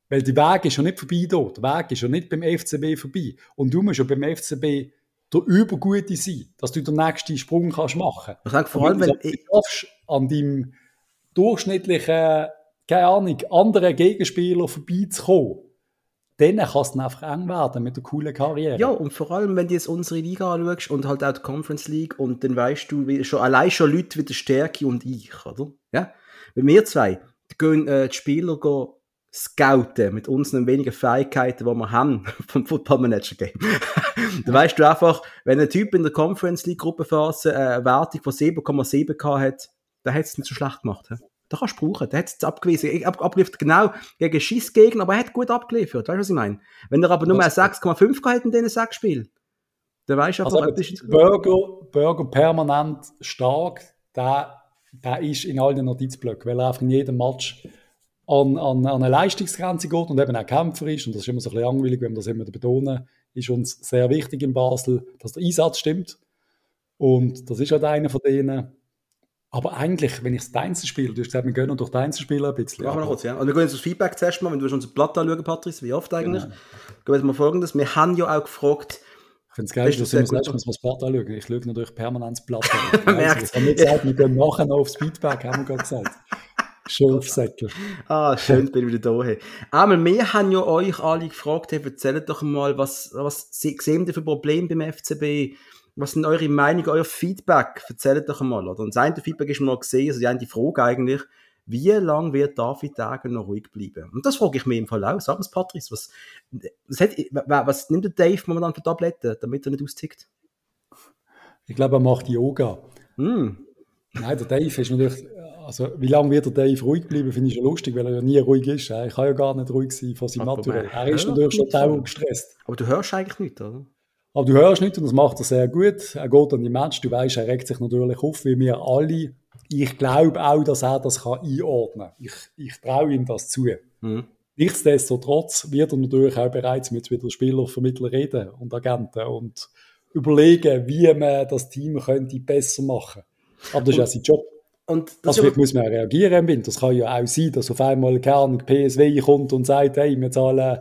Weil der Weg ist ja nicht vorbei dort, der Weg ist ja nicht beim FCB vorbei und du musst ja beim FCB der Übergute sein, dass du den nächsten Sprung kannst machen kannst. Ich vor allem, wenn du schaffst, an deinem durchschnittlichen, keine Ahnung, anderen Gegenspieler vorbeizukommen, dann kann es dann einfach eng werden mit der coolen Karriere. Ja, und vor allem, wenn du jetzt unsere Liga anschaust und halt auch die Conference League und dann weißt du, wie, schon, allein schon Leute wie der Stärke und ich, oder? Ja? Wenn wir zwei die gehen, äh, die Spieler gehen scouten mit unseren wenigen Fähigkeiten, die wir haben vom Football Manager Game. da weißt du einfach, wenn ein Typ in der Conference League Gruppenphase äh, eine Wertung von 7,7 hat, dann hat es nicht so schlecht gemacht. He? Da kannst du brauchen. Der hat es abgewiesen. Ab, abgeliefert genau gegen Schissgegner, aber er hat gut abgeliefert. Weißt du, was ich meine? Wenn er aber nur 6,5 hat in diesen sechs Spielen, dann weißt du einfach, also, Burger, Burger permanent stark, der, der ist in all den Notizblöcken, weil er einfach in jedem Match an, an, an eine Leistungsgrenze geht und eben auch Kämpfer ist. Und das ist immer so ein bisschen langweilig, wenn wir das immer betonen. Ist uns sehr wichtig in Basel, dass der Einsatz stimmt. Und das ist halt einer von denen. Aber eigentlich, wenn ich das Einzelspiel, du hast gesagt, wir gehen durch das Einzelspiel ein bisschen. Machen wir noch kurz, ja. Und wir gehen jetzt das Feedback zuerst mal, wenn du unser Blatt anschauen, Patrice, wie oft eigentlich. Genau. Gehen wir mal folgendes. Wir haben ja auch gefragt, ich finde es geil, dass wir das letzte das Blatt anschauen. Ich schaue natürlich permanent das Blatt an. Merkt. Ich habe nicht gesagt, wir gehen nachher noch aufs Feedback, haben wir gerade gesagt. Schilfsäcke. ah, schön, bin ich wieder da. Hey. Einmal, wir haben ja euch alle gefragt, hey, erzählt doch mal, was, was sehen ihr für Probleme beim FCB? Was sind eure Meinung, euer Feedback? Erzählt doch einmal. Oder? Und das eine Feedback ist mir noch gesehen, also die eine Frage eigentlich, wie lange wird David Degen noch ruhig bleiben? Und das frage ich mir im Fall auch. Sag mal, Patrice, was, was, hat, was nimmt der Dave momentan für Tabletten, damit er nicht austickt? Ich glaube, er macht Yoga. Mm. Nein, der Dave ist natürlich, also wie lange wird der Dave ruhig bleiben, finde ich schon lustig, weil er ja nie ruhig ist. Er kann ja gar nicht ruhig sein von seinem Naturell. Er ist natürlich schon dauernd gestresst. Aber du hörst eigentlich nicht, oder? Aber du hörst nicht und das macht er sehr gut. Er geht an die Match, du weißt, er regt sich natürlich auf, wie wir alle. Ich glaube auch, dass er das kann einordnen kann. Ich, ich traue ihm das zu. Mhm. Nichtsdestotrotz wird er natürlich auch bereits mit wieder Spielervermittler reden und Agenten und überlegen, wie man das Team könnte besser machen. Aber das ist ja sein Job. Und das also, muss man reagieren im Winter. Das kann ja auch sein, dass auf einmal Kern PSW kommt und sagt, hey, wir zahlen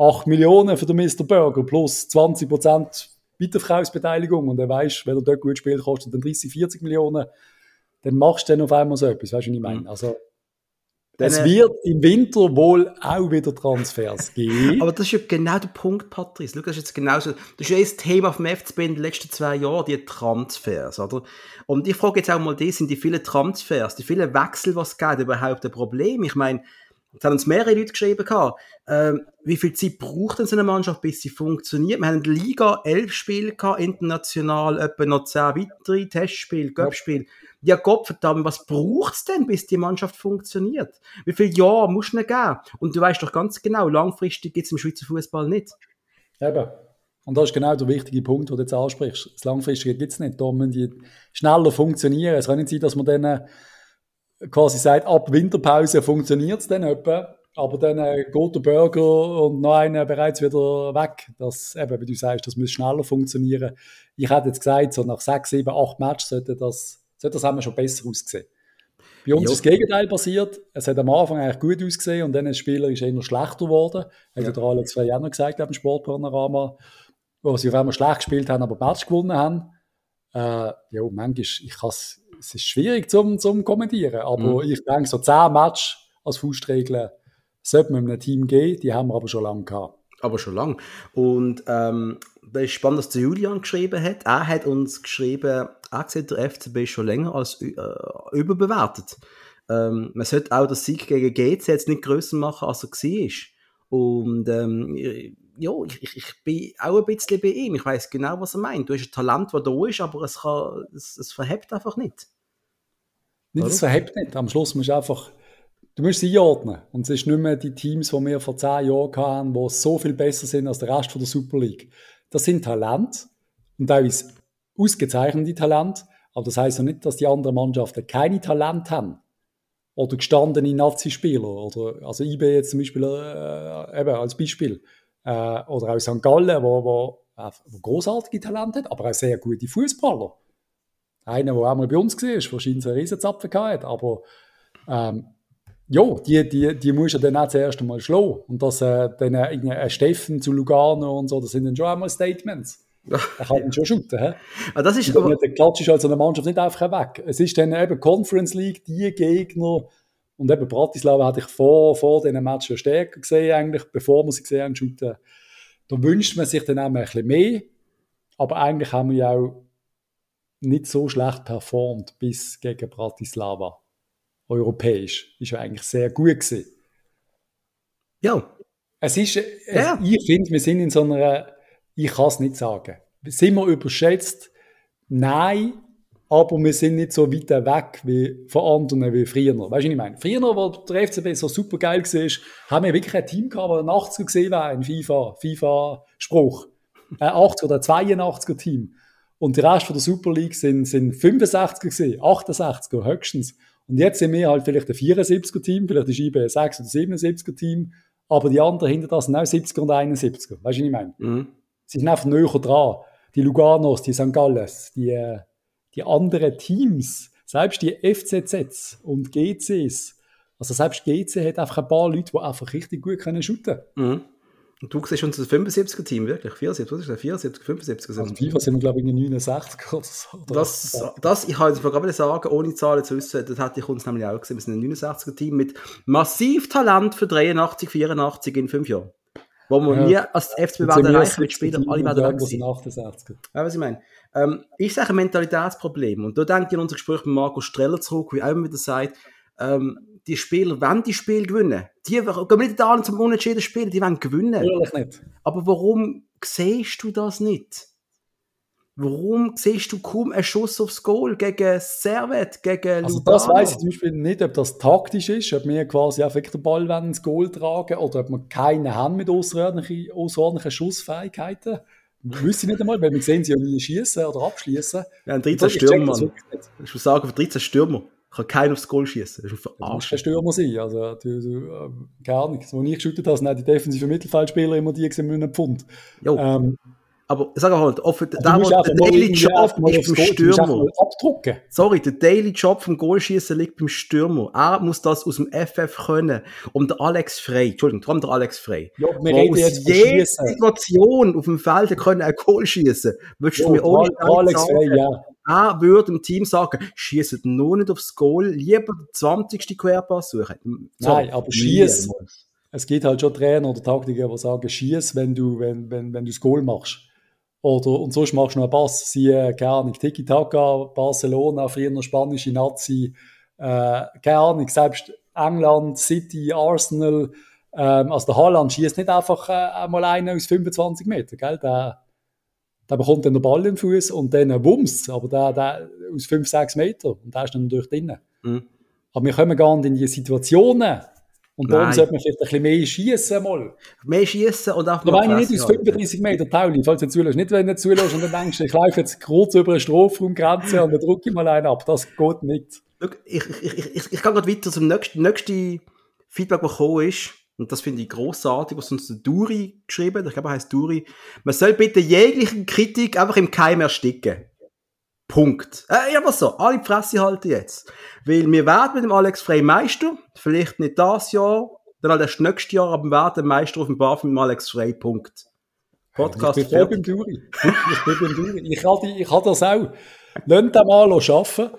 8 Millionen für den Mr. Burger plus 20 Prozent Weiterverkaufsbeteiligung und er weiß, wenn er dort gut spielt, kostet dann 30, 40 Millionen, dann machst du dann auf einmal so etwas, weißt du, was ich meine? Mhm. Also, es wird im Winter wohl auch wieder Transfers geben. Aber das ist ja genau der Punkt, Patrice. Schau, das ist jetzt genauso. Das ist ja das Thema vom FCB in den letzten zwei Jahren, die Transfers, oder? Und ich frage jetzt auch mal die, sind die vielen Transfers, die vielen Wechsel, was es geht, überhaupt ein Problem? Ich meine, Jetzt haben uns mehrere Leute geschrieben, ähm, wie viel Zeit braucht denn so eine Mannschaft, bis sie funktioniert? Wir haben in der Liga elf Spiele gehabt, international etwa noch zehn weitere Testspiele, Göppspiele. Ja Gott verdammt, was braucht es denn, bis die Mannschaft funktioniert? Wie viele Jahre muss es geben? Und du weißt doch ganz genau, langfristig gibt es im Schweizer Fußball nicht. Eben. Und das ist genau der wichtige Punkt, den du jetzt ansprichst. Das Langfristige gibt es nicht. Da müssen die schneller funktionieren. Es kann nicht sein, dass man dann quasi sagt, ab Winterpause funktioniert es dann etwa, aber dann äh, geht der Burger und noch einer bereits wieder weg. Das, eben, wie du sagst, das muss schneller funktionieren. Ich hätte jetzt gesagt, so nach sechs, sieben, acht Matches sollte das so hat das haben schon besser ausgesehen. Bei uns jo. ist das Gegenteil passiert. Es hat am Anfang eigentlich gut ausgesehen und dann ist der Spieler ist eher schlechter geworden. Hat ja. der Alex Frey auch noch gesagt im Sportpanorama, wo sie auf einmal schlecht gespielt haben, aber Match gewonnen haben. Äh, ja, manchmal, ich es ist schwierig zum, zum kommentieren, aber mhm. ich denke, so 10 Match als Faustregel sollte man einem Team geben, die haben wir aber schon lange gehabt. Aber schon lange. Und ähm, das ist spannend, dass der Julian geschrieben hat. Er hat uns geschrieben, er sieht der FCB ist schon länger als äh, überbewertet. Ähm, man sollte auch das Sieg gegen GC jetzt nicht grösser machen, als er war. Und ähm, ja, ich, ich, bin auch ein bisschen bei ihm. Ich weiß genau, was er meint. Du hast ein Talent, das da ist, aber es, kann, es, es verhebt einfach nicht. Nicht, es verhebt nicht. Am Schluss musst du einfach, du musst sie einordnen. Und es ist nicht mehr die Teams, die wir vor zehn Jahren hatten, die so viel besser sind als der Rest von der Super League. Das sind Talente und teilweise ausgezeichnete Talente, aber das heißt ja nicht, dass die anderen Mannschaften keine Talente haben. Oder gestandene Nazi-Spieler. Oder, also IB jetzt zum Beispiel äh, eben als Beispiel. Äh, oder auch St. Gallen, wo, wo, äh, wo großartige Talente hat, aber auch sehr gute Fußballer. Einer, der auch mal bei uns war, wahrscheinlich einen Riesenzapfen hat, aber ähm, ja, die, die, die muss er dann auch zuerst einmal schlagen. Und dass äh, dann äh, ein Steffen zu Lugano und so, das sind dann schon einmal Statements. Er kann ihn schon shooten. He? Ah, das ist aber... Der Klatsch ist also eine Mannschaft nicht einfach weg. Es ist dann eben Conference League, die Gegner, und eben Bratislava hatte ich vor, vor diesen Match schon stärker gesehen, eigentlich, bevor wir sie gesehen haben, shooten. Da wünscht man sich dann auch ein bisschen mehr. Aber eigentlich haben wir ja auch nicht so schlecht performt bis gegen Bratislava europäisch. Ist ja eigentlich sehr gut gewesen. Ja. Es ist, ja. Es, ich finde, wir sind in so einer, ich kann es nicht sagen. Sind wir überschätzt? Nein, aber wir sind nicht so weit weg wie von anderen wie früher. Weißt du, was ich meine? Früher, wo der FCB so super geil war, haben wir wirklich ein Team gehabt, das 80er gesehen war, ein FIFA, FIFA-Spruch. Ein 80er oder 82er Team. Und der Rest von der Super League sind, sind 65er gesehen, 68er höchstens. Und jetzt sind wir halt vielleicht ein 74er-Team, vielleicht ist IB ein 6 oder 77er-Team, aber die anderen hinter das sind auch 70er und 71er. Weißt du, was ich meine? Mhm. Sie sind einfach näher dran. Die Luganos, die St. Galles, die, äh, die anderen Teams, selbst die FCZs und GCs, also selbst GC hat einfach ein paar Leute, die einfach richtig gut können shooten können. Mhm. Und du siehst unser 75er-Team, wirklich? 74, was ist das? 74, 75 Also FIFA sind wir, glaube ich, in 69 oder so. Das, das, ich kann jetzt gerade sagen, ohne Zahlen zu wissen, das hätte ich uns nämlich auch gesehen. Wir sind ein 69er-Team mit massiv Talent für 83, 84 in fünf Jahren. Wo wir ja. nie als FCB werden erreichen, mit Spieler alle werden weg sein. Ja, was ich meine. Ähm, ich sage Mentalitätsproblem. Und da denke ich an unser Gespräch mit Marco Streller zurück, wie er immer wieder sagt, ähm, die Spieler wenn die Spiel gewinnen. Die gehen nicht da zum Unentschieden spielen, die wollen gewinnen. Natürlich nicht. Aber warum siehst du das nicht? Warum siehst du kaum einen Schuss aufs Goal gegen Servet, gegen Also das weiß ich zum Beispiel nicht, ob das taktisch ist, ob wir quasi einfach den Ball ins Goal tragen oder ob wir keine haben mit außerordentlichen, außerordentlichen Schussfähigkeiten. Wüsste ich nicht einmal, weil wir sehen sie ja nie schießen oder abschließen. Wir haben 13 Stürmer, Ich muss sagen, für 13 Stürmer kann keiner aufs Goal schießen. Das ist ein kein Stürmer sein. Also, du, du, äh, keine Ahnung. Als ich geschüttet habe, sind die defensiven Mittelfeldspieler immer die gesehen mit einem Pfund. Jo. Ähm, aber sag halt, offen, der, der Daily Job ist beim Stürmer. Abdrucken. Sorry, der Daily Job vom Goalschießen liegt beim Stürmer. Er muss das aus dem FF können. Und der Alex Frey, Entschuldigung, allem der Alex Frey. Ja, wir reden jetzt jeder Situation auf dem Feld können ein Goal schießen. Würdest du mir ohne Alex Frey, ja. Er würde dem Team sagen, schießt nur nicht aufs Goal, lieber den 20. Querpass suchen. Sorry, Nein, aber schieß. Es gibt halt schon Trainer oder Taktiker, die sagen, schieß, wenn du, wenn, wenn, wenn du das Goal machst. Oder, und sonst machst du noch einen Pass, siehe, keine Ahnung, Tiki-Taka, Barcelona, früher spanische Nazi, äh, keine Ahnung, selbst England, City, Arsenal, ähm, also der Haaland schießt nicht einfach äh, einmal einen aus 25 Metern, gell? Der, der bekommt dann den Ball im Fuß und dann wumms, aber der, der aus 5, 6 Metern und der ist dann natürlich drinnen. Mhm. Aber wir kommen gar nicht in die Situationen, und darum sollte man vielleicht ein bisschen mehr schießen mal. Mehr schießen und auch mal. Da meine ich nicht aus 35 Meter, Pauli, falls du zulässt. Nicht, wenn du zulässt und dann denkst, ich laufe jetzt kurz über eine Strafraumgrenze und dann drücke ich mal einen ab. Das geht nicht. Ich, ich, ich, ich, ich gehe gerade weiter zum nächsten, nächsten Feedback, das gekommen ist. Und das finde ich großartig, was uns der Duri geschrieben hat. Ich glaube, er heißt Duri. Man soll bitte jegliche Kritik einfach im Keim ersticken. Punkt. Äh, aber so, alle die Fresse halten jetzt. Weil wir werden mit dem Alex Frey Meister, vielleicht nicht das Jahr, dann halt erst nächstes Jahr, aber wir werden Meister auf dem Bar mit dem Alex Frey. Punkt. Podcast ich bin beim Duri. Ich bin beim Duri. Ich ich habe das auch. Lasst den mal arbeiten.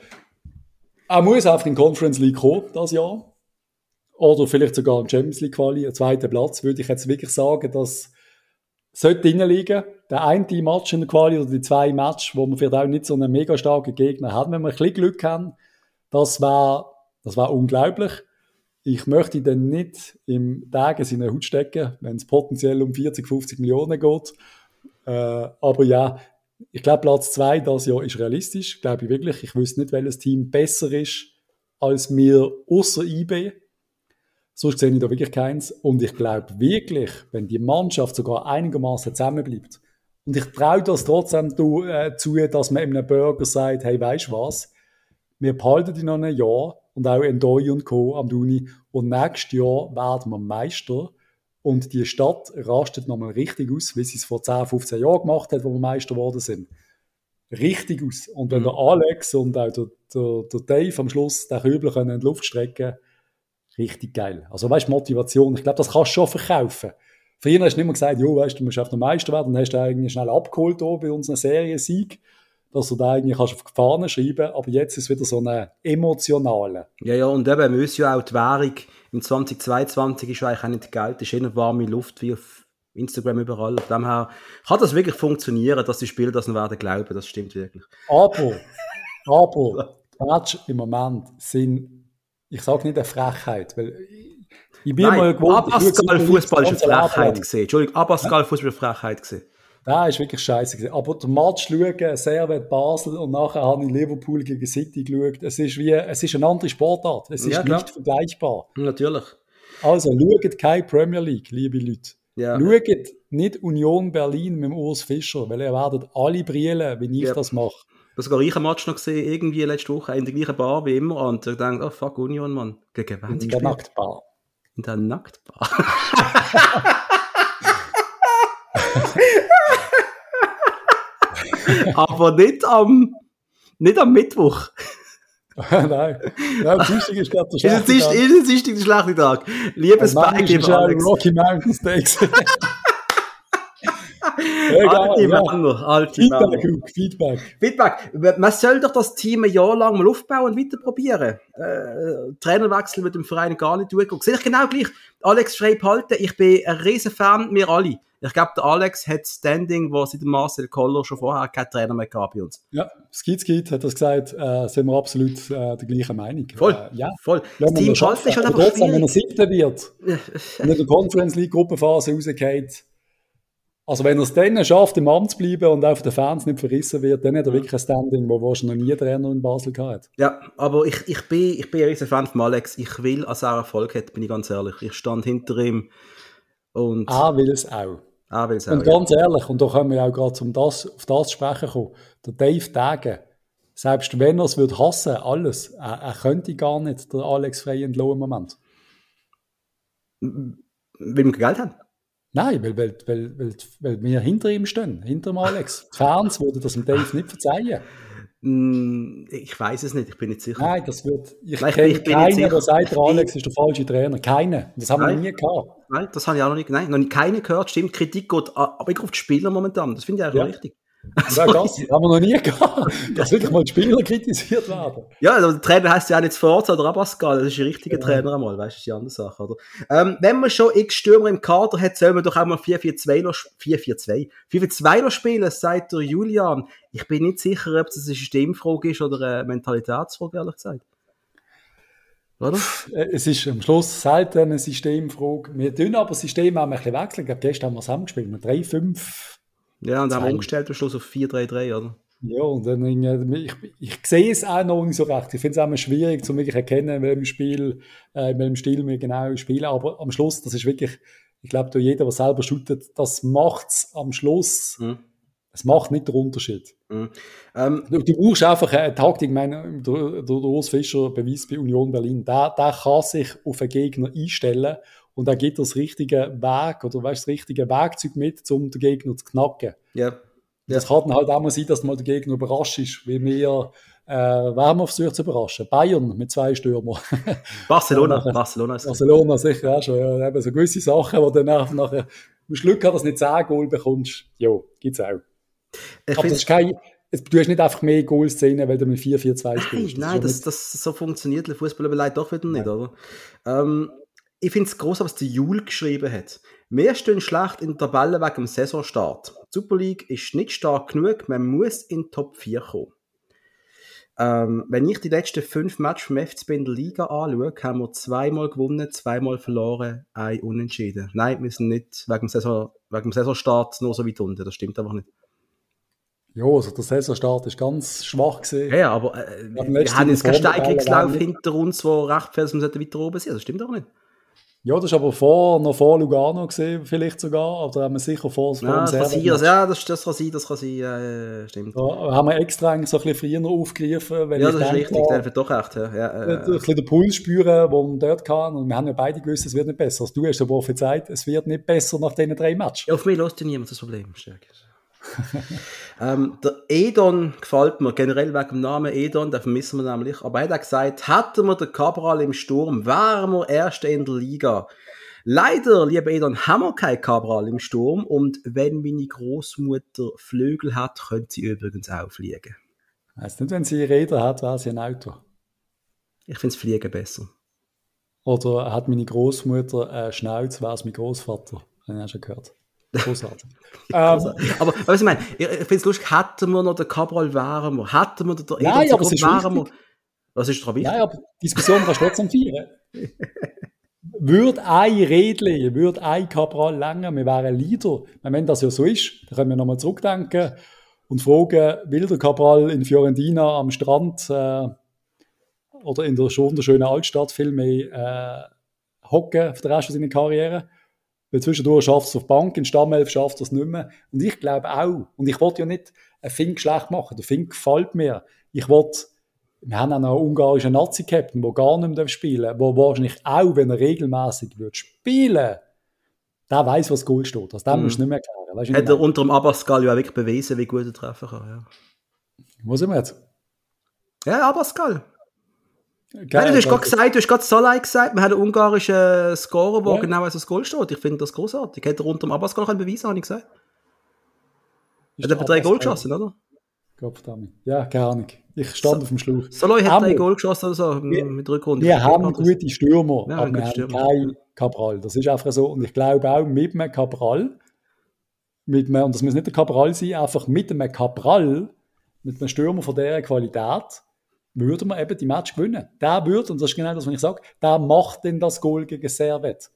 Er muss auf den Conference League kommen, das Jahr. Oder vielleicht sogar im Champions League Quali, einen zweiten Platz, würde ich jetzt wirklich sagen, dass sollte drin liegen. Der eine Match in der Quali oder die zwei Matches, wo man vielleicht auch nicht so einen mega starken Gegner hat, wenn wir ein bisschen Glück haben, das war, das war unglaublich. Ich möchte dann nicht im Tag in seine Haut stecken, wenn es potenziell um 40, 50 Millionen geht. Äh, aber ja, ich glaube, Platz zwei das Jahr ist realistisch, glaube ich wirklich. Ich wüsste nicht, welches Team besser ist als mir außer IB. Sonst sehe ich da wirklich keins. Und ich glaube wirklich, wenn die Mannschaft sogar einigermaßen zusammenbleibt, und ich traue das trotzdem zu, äh, dass man einem Burger sagt, hey, weißt du was? Wir behalten die noch ein Jahr und auch Endoi und Co. am Duni und nächstes Jahr werden wir Meister und die Stadt rastet nochmal richtig aus, wie sie es vor 10, 15 Jahren gemacht hat, wo wir Meister geworden sind. Richtig aus. Und wenn mhm. der Alex und auch der, der, der Dave am Schluss den Kübel in die Luft strecken können, richtig geil. Also weißt du, Motivation, ich glaube, das kannst du schon verkaufen. Früher hast du nicht mehr gesagt, jo, weißt du, du musst auf den Meister werden, dann hast du eigentlich schnell abgeholt bei unserer Serie-Sieg, dass du da eigentlich kannst auf die Fahne schreiben aber jetzt ist es wieder so eine emotionale. Ja, ja, und eben, wir ja auch, die Währung im 2022 ist eigentlich auch nicht Geld, ist eine warme Luft wie auf Instagram überall. Von dem her kann das wirklich funktionieren, dass die Spieler das noch werden glauben, das stimmt wirklich. Aber, aber, Match im Moment sind ich sage nicht eine Frechheit, weil ich bin Nein, mal gewohnt, Abascal Fußball ist eine Frechheit gesehen. Entschuldigung, Abascal Fußball ist eine Frechheit gesehen. Da ist wirklich scheiße gewesen. Aber der Match schauen, Servet Basel und nachher habe ich Liverpool gegen City geschaut. Es ist wie, es ist eine andere Sportart. Es ist ja, nicht vergleichbar. Natürlich. Also, schaut keine Premier League, liebe Leute. Ja. Schaut nicht Union Berlin mit dem Urs Fischer, weil ihr werdet alle brillen, wenn ich ja. das mache. Das sogar ich einen Match noch gesehen, irgendwie letzte Woche, in der gleichen Bar wie immer. Und ich dachte, oh fuck, Union, Mann. Gegen wen In der Nacktbar. In der Nacktbar. Aber nicht am, nicht am Mittwoch. Nein, ja, Dienstag ist gerade der schlechte Tag. Ist Dienstag der schlechte Tag. Liebes Beigeben, Alex. Rocky Mountain Steaks. Egal, alte ja. Männer, alte Feedback, Männer. Feedback. Feedback. Man soll doch das Team ein Jahr lang mal aufbauen und weiter probieren. Äh, Trainerwechsel mit dem Verein gar nicht durchgehen. Sehe ich genau gleich. Alex Frey behalten. Ich bin ein riesen Fan, wir alle. Ich glaube, der Alex hat Standing, wo seit Marcel Koller schon vorher keinen Trainer mehr gab bei uns. Ja, Skid hat das gesagt, äh, sind wir absolut äh, der gleichen Meinung. Voll, äh, ja. voll. Das Team Schalten ist halt einfach trotzdem, wenn er siebter wird, er der Conference League Gruppenphase rausgeht, also wenn er es dann schafft, im Amt zu bleiben und auch von den Fans nicht verrissen wird, dann hat er wirklich ein Standing, wo wahrscheinlich noch nie Trainer in Basel gehabt Ja, aber ich, ich, bin, ich bin ein riesen Fan von Alex. Ich will, dass er Erfolg hat, bin ich ganz ehrlich. Ich stand hinter ihm und... Er will es auch. Er will es auch, Und ganz ja. ehrlich, und da können wir auch gerade um das, auf das zu sprechen kommen, der Dave Dagen, selbst wenn er es würde hassen, alles, er, er könnte gar nicht der Alex frei entlohnen im Moment. Weil wir Geld haben? Nein, weil, weil, weil, weil, weil wir hinter ihm stehen, hinter dem Alex. Die Fans würden das dem Dave nicht verzeihen. Mm, ich weiß es nicht, ich bin nicht sicher. Nein, das wird. Ich kenne ich keinen, der sagt, der Alex ist der falsche Trainer. Keinen. Das haben nein, wir nie gehabt. Nein, das habe ich auch noch nicht. Nein, noch nie keine gehört. Stimmt, Kritik geht aber auf die Spieler momentan. Das finde ich auch ja. richtig. Ja, das haben wir noch nie gehabt, dass wirklich mal die Spieler kritisiert werden. Ja, also der Trainer heißt ja auch nicht Forza oder Abascal, das ist ein richtiger ja. Trainer einmal, weißt du, das ist die andere Sache, oder? Ähm, wenn man schon x Stürmer im Kader hat, sollen wir doch auch mal 4-4-2 noch, 4-4-2, 4-4-2 noch spielen, sagt der Julian. Ich bin nicht sicher, ob es eine Systemfrage ist oder eine Mentalitätsfrage, ehrlich gesagt. Oder? Äh, es ist am Schluss selten eine Systemfrage. Wir tun aber das System auch ein bisschen wechseln. Ich glaube, gestern haben wir zusammengespielt mit 3, 5, ja, und haben wir umgestellt am Schluss auf 4-3-3, oder? Ja, und dann, ich, ich sehe es auch noch nicht so recht. Ich finde es auch immer schwierig, zu wirklich erkennen, in welchem Spiel, äh, in welchem Stil wir genau spielen. Aber am Schluss, das ist wirklich, ich glaube, jeder, der selber shootet, das macht es am Schluss. Mhm. Es macht nicht den Unterschied. Mhm. Ähm, du, du, brauchst einfach eine Taktik. Ich meine, der, der Urs Fischer beweist bei Union Berlin, der, der kann sich auf einen Gegner einstellen und er gibt das richtige Weg oder weißt, das richtige Werkzeug mit, um den Gegner zu knacken. Ja. Das kann dann halt auch mal sein, dass mal der Gegner überrascht ist, wie wir äh, wer haben wir versucht zu überraschen? Bayern mit zwei Stürmer. Barcelona, Barcelona. Barcelona sicher auch schon. Ja, eben so gewisse Sachen, wo dann nachher, musst Glück haben, dass du nicht 10 Goal bekommst. Ja, gibt es auch. Ich Aber das ist kein, du hast nicht einfach mehr Goals sehen, weil du mit 4-4-2 spielst. Nein, nein das, das, so funktioniert der Fußball aber leider doch wieder nicht, nein. oder? Ähm, ich finde es groß, was der Jul geschrieben hat. Wir stehen schlecht in der Tabelle wegen dem Saisonstart. Die Super League ist nicht stark genug, man muss in die Top 4 kommen. Ähm, wenn ich die letzten fünf Matches vom FCB in der Liga anschaue, haben wir zweimal gewonnen, zweimal verloren, ein Unentschieden. Nein, wir sind nicht wegen dem, Saison, wegen dem Saisonstart nur so weit unten. Das stimmt einfach nicht. Ja, also der Saisonstart ist ganz schwach gesehen. Ja, aber äh, wir haben jetzt keinen Steigerungslauf hinter uns, der recht fest weiter oben sind. Das stimmt doch nicht. Ja, das ist aber vor, noch vor Lugano gesehen, vielleicht sogar, oder haben wir sicher vor, vor ja, das kann ja, das, das kann sein, das kann sein, äh, stimmt. Da haben wir extra so ein bisschen früher aufgerufen. Wenn ja, das ist richtig, der wird doch echt, ja. ja äh, ein bisschen den Puls spüren, den man dort kann, und wir haben ja beide gewusst, es wird nicht besser. Also du hast aber prophezeit, es wird nicht besser nach diesen drei Matches. Ja, auf mich lässt ja niemand das Problem, Stärke. ähm, der Edon gefällt mir, generell wegen dem Namen Edon, den vermissen wir nämlich. Aber er hat auch gesagt, hätten wir den Cabral im Sturm, wären wir Erste in der Liga. Leider, lieber Edon, haben wir keinen Cabral im Sturm und wenn meine Großmutter Flügel hat, könnte sie übrigens auch fliegen. Heißt nicht, wenn sie Räder hat, wäre sie ein Auto. Ich finde Fliegen besser. Oder hat meine Großmutter eine Schnauze, wäre es mein Großvater. Habe ich auch schon gehört. Großartig. ähm, aber was ich meine, ich, ich finde es lustig, hätten wir noch den Cabral wären wir, hätten wir den Nein, aber es ist. Was ist daran wichtig? Nein, aber die Diskussion kannst du trotzdem führen. würde ein Rädchen, würde ein Cabral länger, wir wären Leader. Wenn das ja so ist, dann können wir nochmal zurückdenken und fragen, will der Cabral in Fiorentina am Strand äh, oder in der wunderschönen Altstadt viel mehr äh, hocken für den Rest seiner Karriere? Weil zwischendurch schafft es auf Bank, in Stammelf schafft es nicht mehr. Und ich glaube auch, und ich wollte ja nicht einen Fink schlecht machen, der Fink gefällt mir. Ich wollte, wir haben auch noch einen ungarischen Nazi-Captain, der gar nicht mehr spielen darf, der wahrscheinlich auch, wenn er regelmäßig wird spielen der weiß, was Goal steht. Das mm. musst du nicht mehr erklären. Weißt Hat er unter dem Abascal ja wirklich bewiesen, wie gut er treffen kann. Ja. Wo sind wir jetzt? Ja, Abascal. Geil, Nein, du hast gerade gesagt, du hast gerade Salai gesagt, man hat einen ungarischen Scorer, der ja. genau als das Goal steht. Ich finde das großartig. Hätte er unter dem Abbas gar keinen Beweis, habe ich gesagt. Ist hat er drei Goal geschossen, oder? Gottverdammt. Ja, keine Ahnung. Ich stand so, auf dem Schluch. Salai hat drei Goal geschossen oder so wir, mit Rückrunde. Wir haben gute Stürmer, ja, aber wir haben keinen Cabral. Das ist einfach so. Und ich glaube auch mit einem Cabral, mit einem, und das muss nicht der Cabral sein, einfach mit einem Cabral, mit einem Stürmer von dieser Qualität, würde man eben die Match gewinnen. Der würde, und das ist genau das, was ich sage, der macht denn das Goal gegen Servet.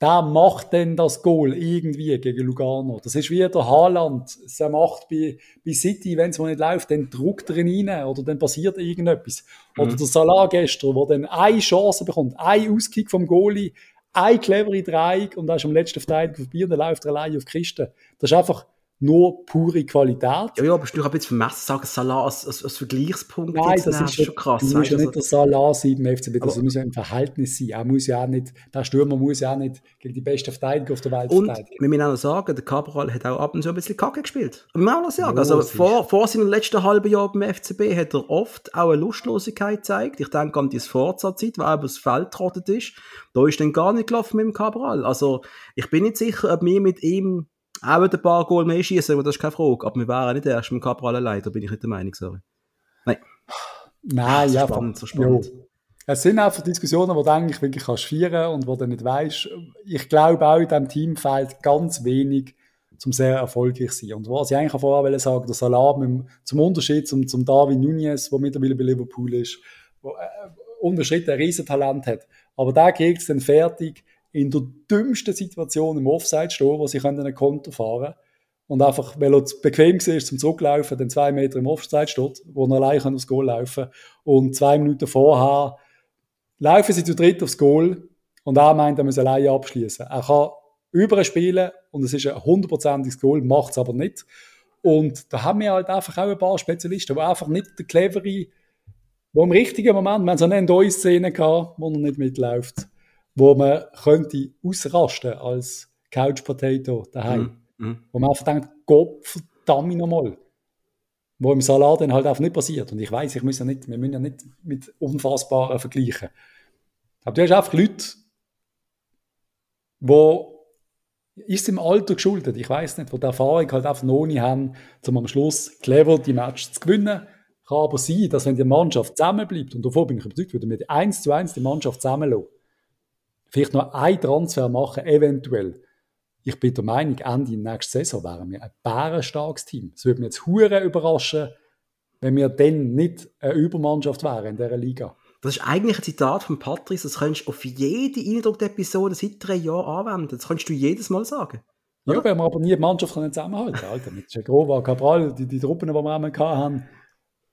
Der macht denn das Goal irgendwie gegen Lugano. Das ist wie der Haaland. Er macht bei, bei City, wenn es mal nicht läuft, dann druckt er ihn rein oder dann passiert irgendetwas. Mhm. Oder der Salah gestern, der dann eine Chance bekommt, ein Auskick vom Goalie, eine clevere Dreieck und dann ist am letzten Verteidiger vorbei und dann läuft er allein auf die Kiste. Das ist einfach, nur pure Qualität. Ja, ja aber du kannst jetzt vermessen sagen, Salah als, als, als Vergleichspunkt Nein, das ist schon krass. Du musst ja nicht der Salah sein im FCB, das muss ja im Verhältnis sein. Er muss ja auch nicht, der Stürmer muss ja auch nicht gegen die besten Verteidiger auf der Welt und verteidigen. wir müssen auch noch sagen, der Cabral hat auch ab und zu ein bisschen Kacke gespielt. Und wir auch noch sagen, also vor, vor seinem letzten halben Jahr beim FCB hat er oft auch eine Lustlosigkeit gezeigt. Ich denke an die Forza-Zeit, wo er über das Feld trottet ist. Da ist dann gar nicht gelaufen mit dem Cabral. Also ich bin nicht sicher, ob wir mit ihm auch ein paar Goal mehr schießen, das ist keine Frage. Aber wir wären nicht erst mit Cabral allein, da bin ich nicht der Meinung, sorry. Nein. Nein, so ja. Spannend, so spannend. Jo. Es sind einfach Diskussionen, wo du eigentlich wirklich kannst feiern und wo du nicht weißt. Ich glaube auch in diesem Team fehlt ganz wenig, zum sehr erfolgreich zu sein. Und was ich eigentlich vorher sagen der Salah zum Unterschied zum, zum David Nunez, der mittlerweile bei Liverpool ist, wo, äh, unbestritten ein Riesentalent hat. Aber der kriegt es dann fertig, in der dümmsten Situation im Offside stehen, wo sie können ein Konto fahren und einfach, weil er bequem war zum Zurücklaufen, dann zwei Meter im Offside steht, wo er allein aufs Goal laufen kann. Und zwei Minuten vorher laufen sie zu dritt aufs Goal und er meint, er muss allein abschließen. Er kann überspielen und es ist ein hundertprozentiges Goal, macht es aber nicht. Und da haben wir halt einfach auch ein paar Spezialisten, die einfach nicht der clevere, wo im richtigen Moment, wir haben so eine neue Szene gehabt, wo er nicht mitläuft wo man könnte ausrasten als Couch Potato daheim. Mm, mm. Wo man einfach denkt, Gott verdammt nochmal. Wo im Salat dann halt einfach nicht passiert. Und ich weiß, ich muss ja nicht, wir müssen ja nicht mit Unfassbaren vergleichen. Aber du hast einfach Leute, wo ist im Alter geschuldet, ich weiß nicht, wo die Erfahrung halt einfach noch nicht haben, um am Schluss clever die Match zu gewinnen. Kann aber sein, dass wenn die Mannschaft zusammenbleibt, und davon bin ich überzeugt, würde wir eins zu eins die Mannschaft zusammenlassen, vielleicht noch ein Transfer machen, eventuell. Ich bin der Meinung, Ende nächste Saison wären wir ein bärenstarkes Team. Es würde mich jetzt hure überraschen, wenn wir dann nicht eine Übermannschaft wären in dieser Liga. Das ist eigentlich ein Zitat von Patrice, das kannst du auf jede eindruckte Episode seit drei Jahren anwenden. Das kannst du jedes Mal sagen. Ja, oder? wenn wir aber nie die Mannschaft zusammenhalten können. Alter, mit Chegrova, Cabral, die, die Truppen, die wir einmal haben.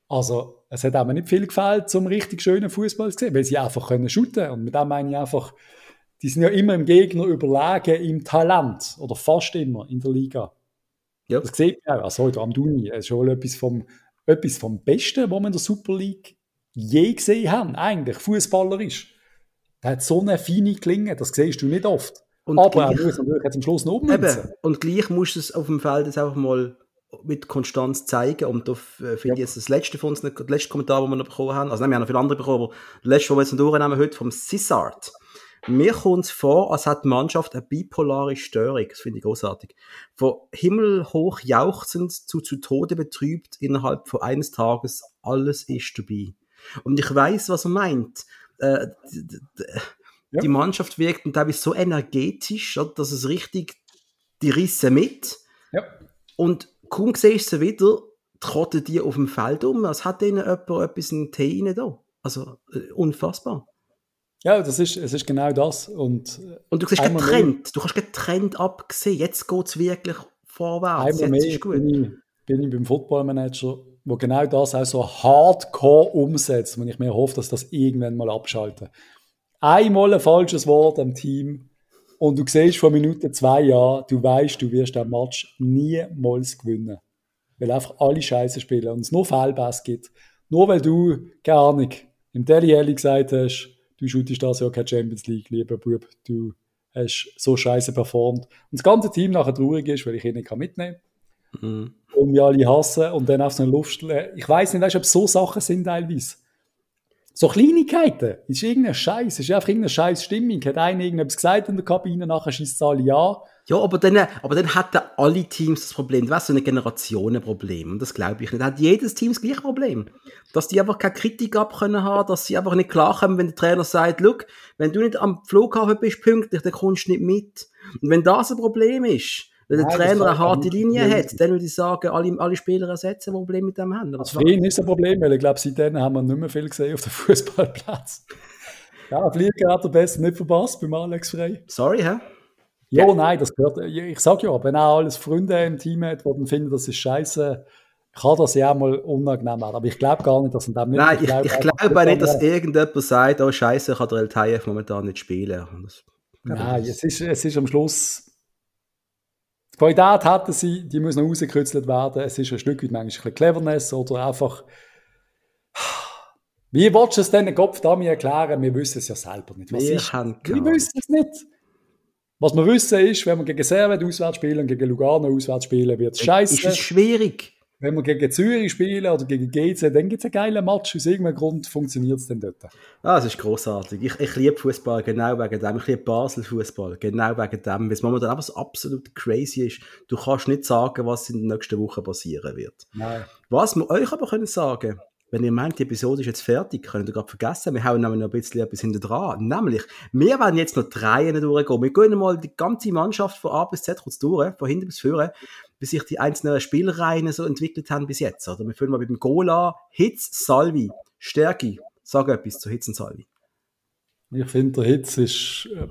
Also, es hat auch nicht viel gefehlt, zum richtig schönen Fußball zu sehen, weil sie einfach können shooten. Und mit dem meine ich einfach, die sind ja immer im Gegner überlegen im Talent. Oder fast immer in der Liga. Ja. Das sieht man auch. Also, der Amduni ist schon etwas vom, etwas vom Besten, was man in der Super League je gesehen haben, eigentlich, fußballerisch. Der hat so eine feine Klinge, das siehst du nicht oft. Und Aber gleich, er muss natürlich jetzt am Schluss noch umsetzen. Und gleich musst du es auf dem Feld jetzt einfach mal mit Konstanz zeigen. Und da äh, finde ich jetzt das letzte von uns, das letzte Kommentar, das wir noch bekommen haben, also nein, wir haben noch viele andere bekommen, aber das letzte, was wir jetzt noch durchnehmen heute, vom Sissart. Mir kommt es vor, als hat die Mannschaft eine bipolare Störung. Das finde ich großartig. Von himmelhoch jauchzend zu zu Tode betrübt innerhalb von eines Tages. Alles ist dabei. Und ich weiß, was er meint. Äh, ja. Die Mannschaft wirkt und teilweise so energetisch, dass es richtig die Risse mit. Ja. Und kaum siehst du sie wieder, trotten die auf dem Feld um, als hat ihnen jemand etwas in den Tee da. Also äh, unfassbar. Ja, das ist, es ist genau das. Und, und du siehst getrennt, du kannst getrennt absehen. Jetzt geht es wirklich vorwärts. Einmal Jetzt mehr bin ich, bin ich beim Footballmanager wo genau das auch so hardcore umsetzt, und ich mir hoffe, dass das irgendwann mal abschalten. Einmal ein falsches Wort am Team und du siehst von Minute zwei Jahren, du weißt, du wirst den Match niemals gewinnen. Weil einfach alle Scheiße spielen und es nur Fehlpass gibt. Nur weil du, gar nicht, im Deli gesagt hast, du shootest das ja keine Champions League, lieber Bub, du hast so scheiße performt. Und das ganze Team nachher traurig ist, weil ich ihn nicht mitnehmen kann. Mhm. Und wir alle hassen und dann auf so eine Luft. Ich weiß nicht, weißt, ob so Sachen sind teilweise. So Kleinigkeiten. Ist irgendein Scheiß. Ist einfach irgendeine Scheiß Stimmung. Hat einer irgendetwas gesagt in der Kabine, nachher schießt es alle ja. Ja, aber dann, aber dann hatten alle Teams das Problem. Du weißt, so ein Generationenproblem. Und das glaube ich nicht. Dann hat jedes Team das gleiche Problem. Dass die einfach keine Kritik ab können haben, dass sie einfach nicht klarkommen, wenn der Trainer sagt, look, wenn du nicht am Flughafen bist pünktlich, dann kommst du nicht mit. Und wenn das ein Problem ist, wenn der Nein, Trainer eine harte Linie hat, dann würde ich sagen, alle, alle Spieler ersetzen, die Probleme mit dem haben. Aber Für ihn ist ein Problem, weil ich glaube, seitdem haben wir nicht mehr viel gesehen auf dem Fußballplatz. Ja, Flieger hat er besser nicht verpasst beim Alex Frey. Sorry, hä? Ja, ja, nein, das gehört. Ich sage ja, wenn er alles Freunde im Team hat, die dann finden, das ist scheiße, kann das ja auch mal unangenehm werden. Aber ich glaube gar nicht, dass dem nicht. Nein, ich, glaube nicht, dass irgendjemand sagt, oh Scheiße, kann der LTF momentan nicht spielen. Das, nein, es ist, es ist am Schluss die Qualität hatten sie, die noch rausgekürzelt werden. Es ist ein Stück weit manchmal ein bisschen Cleverness oder einfach. Wie willst du es denn den Kopf da mir erklären? Wir wissen es ja selber nicht. Was wir ist? Wir wissen es nicht. Was wir wissen ist, wenn wir gegen Servet auswärts spielen und gegen Lugano auswärts spielen, wird es scheiße. Ist es schwierig. Wenn wir gegen Zürich spielen oder gegen GC, dann gibt es einen geilen Match. Aus irgendeinem Grund funktioniert es dann dort. Ah, das ist großartig. Ich, ich liebe Fußball genau wegen dem. Ich liebe Basel-Fußball genau wegen dem. Weil es momentan einfach absolut crazy ist. Du kannst nicht sagen, was in den nächsten Wochen passieren wird. Nein. Was wir euch aber können sagen wenn ihr meint, die Episode ist jetzt fertig, könnt ihr gerade vergessen, wir haben nämlich noch ein bisschen etwas hinter dran. Nämlich, wir werden jetzt noch drei durchgehen. Wir gehen mal die ganze Mannschaft von A bis Z kurz durch, von hinten bis vorne bis sich die einzelnen Spielreihen so entwickelt haben bis jetzt. Oder wir fangen mal mit dem Gola, Hitz, Salvi, Stärke. Sag etwas zu Hitz und Salvi. Ich finde, der Hitz ist, äh,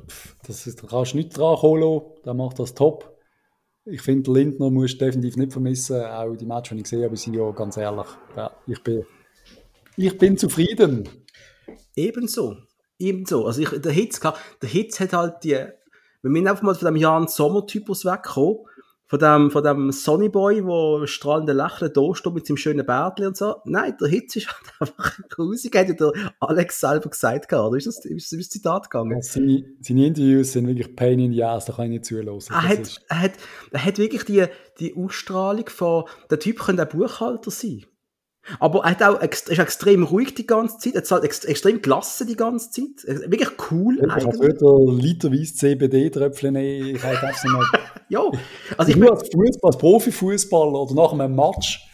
das ist, da kannst du nicht dran holen, der macht das top. Ich finde, Lindner muss du definitiv nicht vermissen. Auch die Match, die ich gesehen habe, sind ja ganz ehrlich. Ja, ich, bin, ich bin zufrieden. Ebenso. Ebenso. Also ich, der Hitz, der Hitz hat halt die, wenn wir einfach mal von dem Jan Sommer-Typus wegkommen, von dem, von dem Sonny Boy, wo strahlende Lächeln da steht mit seinem schönen Bärtli und so. Nein, der Hitz ist halt einfach grusig, hat ja der Alex selber gesagt, oder? Ist das, ist das Zitat gegangen? Seine, seine Interviews sind wirklich Pain in the Ass, da kann ich nicht zulassen. Er hat, er hat, er hat wirklich die, die Ausstrahlung von, der Typ könnte auch Buchhalter sein. Aber er hat auch, ist extrem ruhig die ganze Zeit, er hat halt extrem gelassen die ganze Zeit. Wirklich cool ja, eigentlich. Ich habe literweise CBD-Tröpfchen nehmen, ich habe so mal... ja, also ich... Nur als, Fußball, als Profifußballer oder nach einem Match,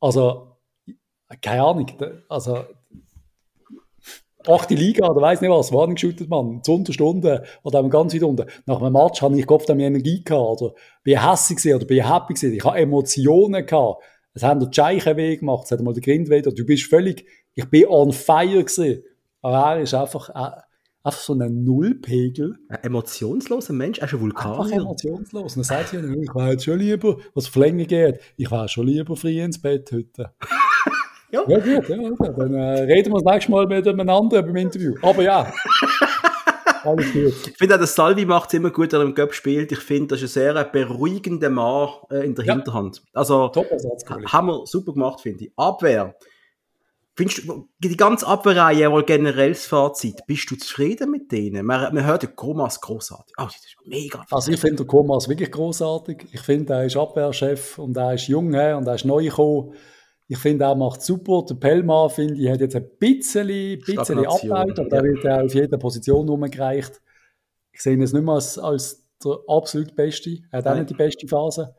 also, keine Ahnung, also... Achte Liga oder weiss nicht was, war nicht geschüttet, Mann. Zu Unterstunden oder eben ganz weit unten. Nach einem Match habe ich Kopf Energie gehabt oder bin hässlich oder bin happy gewesen. Ich habe Emotionen gehabt es haben der Scheichen weh gemacht, es hat mal der Grind weh Du bist völlig, ich bin on fire gewesen. Aber er ist einfach, äh, einfach so ein Nullpegel. Ein emotionsloser Mensch, er ist ein Vulkan. Einfach emotionslos. Und er sagt ja, ich war jetzt schon lieber, was Verlängerung geht, ich war schon lieber frei ins Bett heute. ja. ja, gut, ja, dann äh, reden wir das nächste Mal miteinander beim Interview. Aber ja. Alles gut. Ich finde auch, der Salvi macht es immer gut, wenn er im Göpp spielt. Ich finde, das ist ein sehr beruhigender Mann äh, in der ja. Hinterhand. Also, haben wir super gemacht, finde ich. Abwehr. Findest du, die ganze Abwehrreihe, wohl generell das Fazit, bist du zufrieden mit denen? Man, man hört den Komas großartig. Oh, das ist mega. Also ich finde den Komas wirklich großartig. Ich finde, er ist Abwehrchef und er ist jung und er ist neu gekommen. Ich finde, er macht super. Der Pellmann, finde ich, hat jetzt ein bisschen, bisschen abgebaut, aber ja. da wird er auf jeder Position rumgereicht. Ich sehe ihn jetzt nicht mehr als, als der absolut Beste. Er hat auch nicht die beste Phase.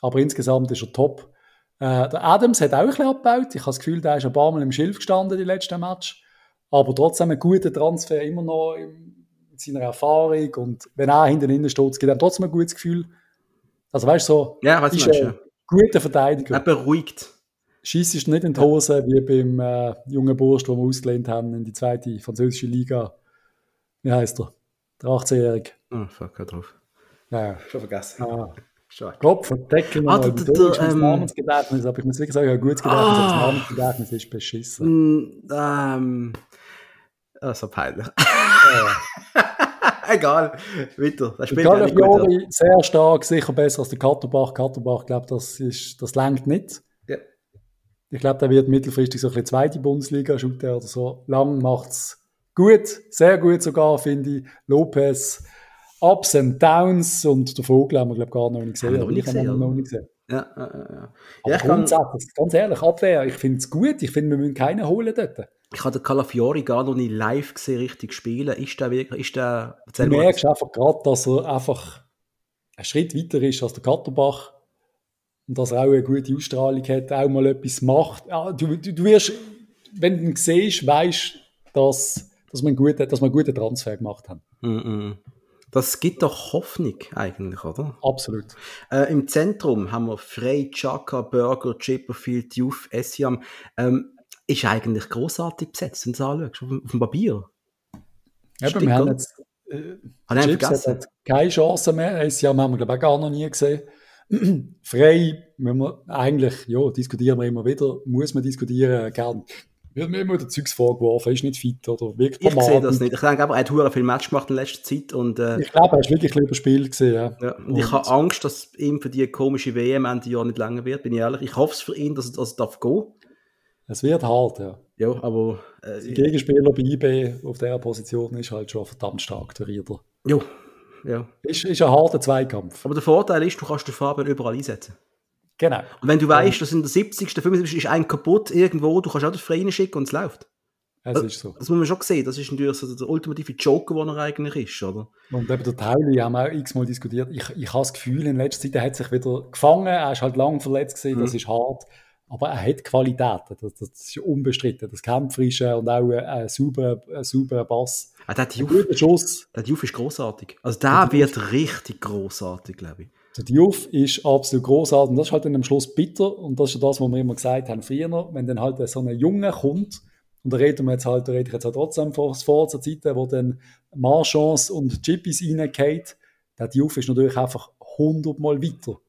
Aber insgesamt ist er top. Äh, der Adams hat auch ein bisschen abgebaut. Ich habe das Gefühl, der ist ein paar Mal im Schilf gestanden, die letzten Match. Aber trotzdem ein guter Transfer, immer noch mit seiner Erfahrung. Und wenn er hinten innen steht, gibt er trotzdem ein gutes Gefühl. Also weißt du, so, ja, ist ein guter Verteidiger. Er beruhigt schießt ist nicht in die Hose, wie beim äh, jungen Bursch, den wir ausgelehnt haben in die zweite französische Liga. Wie heißt er? Der 18-Jährige. Oh, fuck, hör drauf. Ja, ja. Schon vergessen. Ah. Kopf und Deckel ah, der, der, ähm, Namensgedächtnis, aber ich muss wirklich sagen, ein gutes Gedächtnis, ah, das Namensgedächtnis ist beschissen. Mm, ähm, oh, so peinlich. Egal, weiter. Das spielt Calafiori sehr stark, sicher besser als der Katterbach. Katterbach, glaube das ist, das längt nicht. Ich glaube, der wird mittelfristig so ein bisschen zweite Bundesliga shooten oder so. Lang macht's gut, sehr gut sogar, finde ich. Lopez, Ups and Downs und der Vogel haben wir, glaube ich, gar noch nicht gesehen. Haben wir nicht gesehen, noch nicht gesehen. Ja, ja, ja. Aber ja, grundsätzlich, ganz ehrlich, Abwehr, ich finde es gut. Ich finde, wir müssen keinen holen dort. Ich habe den Calafiori gar noch nicht live gesehen, richtig spielen. Ist der wirklich, ist der... Du merkst einfach gerade, dass er einfach einen Schritt weiter ist als der Katterbach und dass er auch eine gute Ausstrahlung hat, auch mal etwas macht. Ja, du, du, du wirst, wenn du ihn siehst, weißt dass, dass, wir gute, dass wir einen guten Transfer gemacht haben. Mm -mm. Das gibt doch Hoffnung eigentlich, oder? Absolut. Äh, Im Zentrum haben wir Frey, Chaka, Burger, Chipperfield, Youth, Essiam. Ähm, ist eigentlich großartig besetzt, wenn du es anschaust, auf, auf dem Papier. Eben, wir haben jetzt, äh, Chips hat keine Chance mehr. Essiam haben wir, glaube ich, auch gar noch nie gesehen. frei, wenn wir eigentlich, ja, diskutieren wir immer wieder, muss man diskutieren, gern. Wird mir immer der Zeugs vorgeworfen, ist nicht fit oder wirklich Ich sehe das nicht. Ich denke aber, er hat sehr viel Match gemacht in letzter Zeit und, äh, Ich glaube, er ist wirklich ein Spiel gesehen, ja. ja. Und, und, ich habe Angst, dass ihm für die komische WM Ende Jahr nicht länger wird, bin ich ehrlich. Ich hoffe es für ihn, dass er, dass er darf gehen. Es wird hart, ja. Ja, aber... Äh, der Gegenspieler bei IB auf dieser Position ist halt schon verdammt stark, der Rieder. Ja, ja. Ist, ist ein harter Zweikampf. Aber der Vorteil ist, du kannst den Fabian überall einsetzen. Genau. Und wenn du weißt, dass in der 70., 75. ist ein kaputt irgendwo, du kannst auch den Freien schicken und es läuft. Es ist so. Das muss man schon sehen. Das ist natürlich so der ultimative Joker, der er eigentlich ist, oder? Und eben der Tauli haben wir auch x-mal diskutiert. Ich, ich habe das Gefühl, in letzter Zeit, er hat sich wieder gefangen. Er ist halt lang verletzt gewesen, das mhm. ist hart. Aber er hat Qualitäten. Das, das ist unbestritten. Das Kämpferische und auch ein, sauberer, ein sauberer Bass. Ah, der Diouf, Schuss. Der Diouf ist großartig. Also der, der wird Diouf. richtig großartig, glaube ich. Der Diouf ist absolut großartig. Und das ist halt dann am Schluss bitter. Und das ist ja das, was wir immer gesagt haben früher. Wenn dann halt so ein Junge kommt, und da reden wir jetzt halt, da rede ich jetzt halt trotzdem vor, vor zur Zeit, wo dann Marchance und Chippys reingeht, der Diouf ist natürlich einfach hundertmal weiter.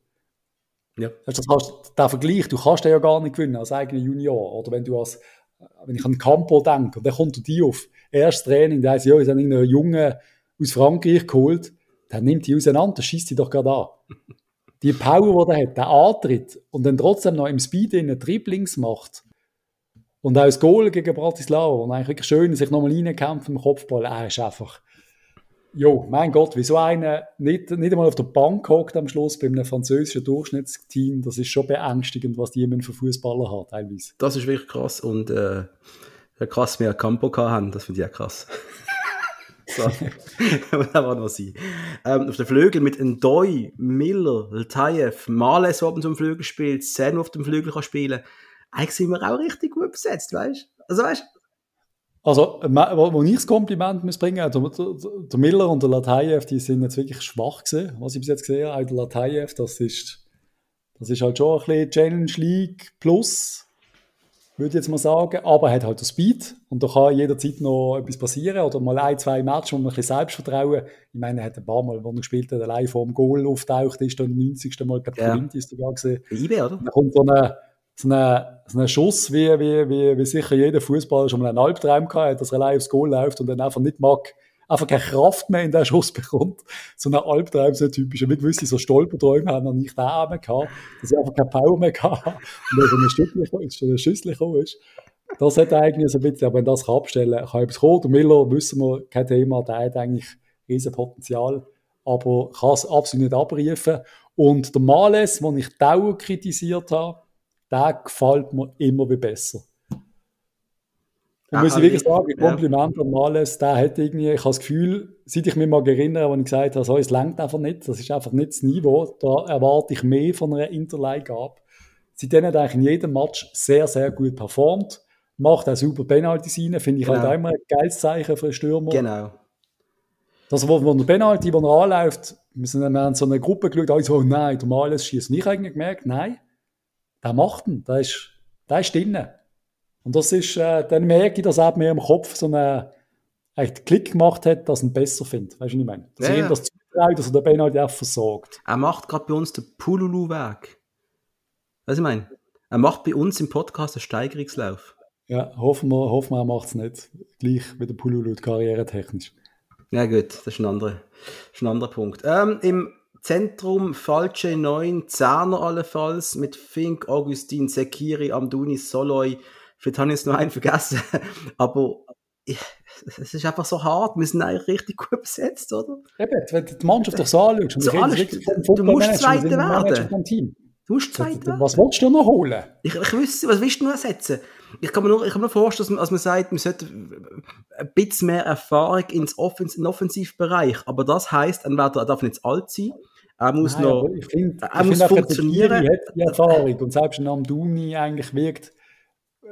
Ja. Das heißt, der Vergleich, du kannst den ja gar nicht gewinnen als eigener Junior. Oder wenn du als, wenn ich an Campo denke, und dann kommt der Diouf, erstes Training, der heißt, ja, ich habe einen Jungen aus Frankreich geholt, der nimmt die auseinander, schießt die doch gerade an. die Power, die er hat, der Antritt und dann trotzdem noch im Speed in Dribblings macht und auch das Goal gegen Bratislava und eigentlich wirklich schön sich nochmal reinkämpft im Kopfball, er ist einfach Jo, mein Gott, wieso einer nicht, nicht einmal auf der Bank hockt am Schluss bei einem französischen Durchschnittsteam, das ist schon beängstigend, was die für Fußballer hat, teilweise. Das ist wirklich krass und äh, krass, wir Campo haben, das finde ich auch krass. so, das war noch sein. Ähm, auf den Flügel mit Ndoy, Miller, Ltayev, Males, der zum Flügel spielt, Sen auf dem Flügel kann spielen. Eigentlich sind wir auch richtig gut besetzt, weißt du? Also weißt also, wo ich das Kompliment muss bringen der, der Miller und der Latayev, die sind jetzt wirklich schwach gewesen, was ich bis jetzt gesehen habe. Auch der Latayev, das ist, das ist halt schon ein bisschen Challenge League Plus, würde ich jetzt mal sagen. Aber er hat halt den Speed und da kann jederzeit noch etwas passieren oder mal ein, zwei Matches, wo man ein bisschen Selbstvertrauen. Ich meine, er hat ein paar Mal, wo er gespielt hat, allein vor dem Goal auftaucht ist, dann 90. Mal, ich glaube, ja. Quint ist sogar gesehen. IB, oder? Da kommt so eine, so einen, so einen Schuss, wie, wie, wie, wie sicher jeder Fußballer schon mal einen Albtraum gehabt hat, dass er allein aufs Goal läuft und dann einfach nicht mag, einfach keine Kraft mehr in den Schuss bekommt. So ein Albtraum, so typisch. Und wie gewisse so Stolperträume haben noch nicht da mehr gehabt, dass er einfach keine Power mehr gehabt und dann so ein Stückchen, so ein Schüssel gekommen ist. Das hat eigentlich so ein bisschen, aber wenn das kann abstellen kann, etwas kommen. Der Miller, wissen wir, kein Thema, der hat eigentlich riesen Potenzial, aber kann es absolut nicht abrufen. Und der Males, den ich dauernd kritisiert habe, der gefällt mir immer wie besser. Und muss ich wirklich sagen, Kompliment an Males, der hat irgendwie, ich habe das Gefühl, seit ich mich mal erinnere, als ich gesagt habe, so, es längt einfach nicht, das ist einfach nicht das Niveau, da erwarte ich mehr von einer Interleihgabe. Seitdem hat eigentlich in jedem Match sehr, sehr gut performt, macht auch super Penalties rein, finde ich halt genau. halt immer ein geiles Zeichen für einen Stürmer. Genau. Das, wo, wo der Penalty, wo er anläuft, wir, sind, wir haben so eine Gruppe geschaut, alle so, oh nein, der Males schießt. Und ich eigentlich gemerkt, nein, der macht ihn, der ist, der ist drin. Und das ist, äh, dann merke ich, dass er mir im Kopf so einen, einen Klick gemacht hat, dass er ihn besser findet. Weißt du, was ich meine? Dass ja, ihm das zutraut, dass er den Penalty auch versorgt. Er macht gerade bei uns den Pululu-Weg. Was ich meine? Er macht bei uns im Podcast einen Steigerungslauf. Ja, hoffen wir, hoffen wir er macht es nicht. Gleich wie der Pululu karrieretechnisch. Ja gut, das ist ein anderer, ist ein anderer Punkt. Ähm, Im Zentrum falsche 9, Zerner allenfalls mit Fink, Augustin, Sekiri, Amduni, Soloy. Vielleicht habe ich jetzt noch einen vergessen. Aber es ist einfach so hart. Wir sind eigentlich richtig gut besetzt, oder? Eben, wenn du die Mannschaft doch so anschaust. So du, du musst Zweiter werden. Du musst Zweiter werden. Was willst du noch holen? Ich, ich wüsste, was willst du noch ersetzen? Ich kann mir nur, ich kann mir vorstellen, dass man, dass man sagt, man sollte ein bisschen mehr Erfahrung ins Offens in Offensivbereich. Aber das heisst, entweder darf nicht alt sein, er muss Nein, noch ich find, er ich muss find funktionieren. Er hat die Erfahrung und selbst ein Amduni eigentlich wirkt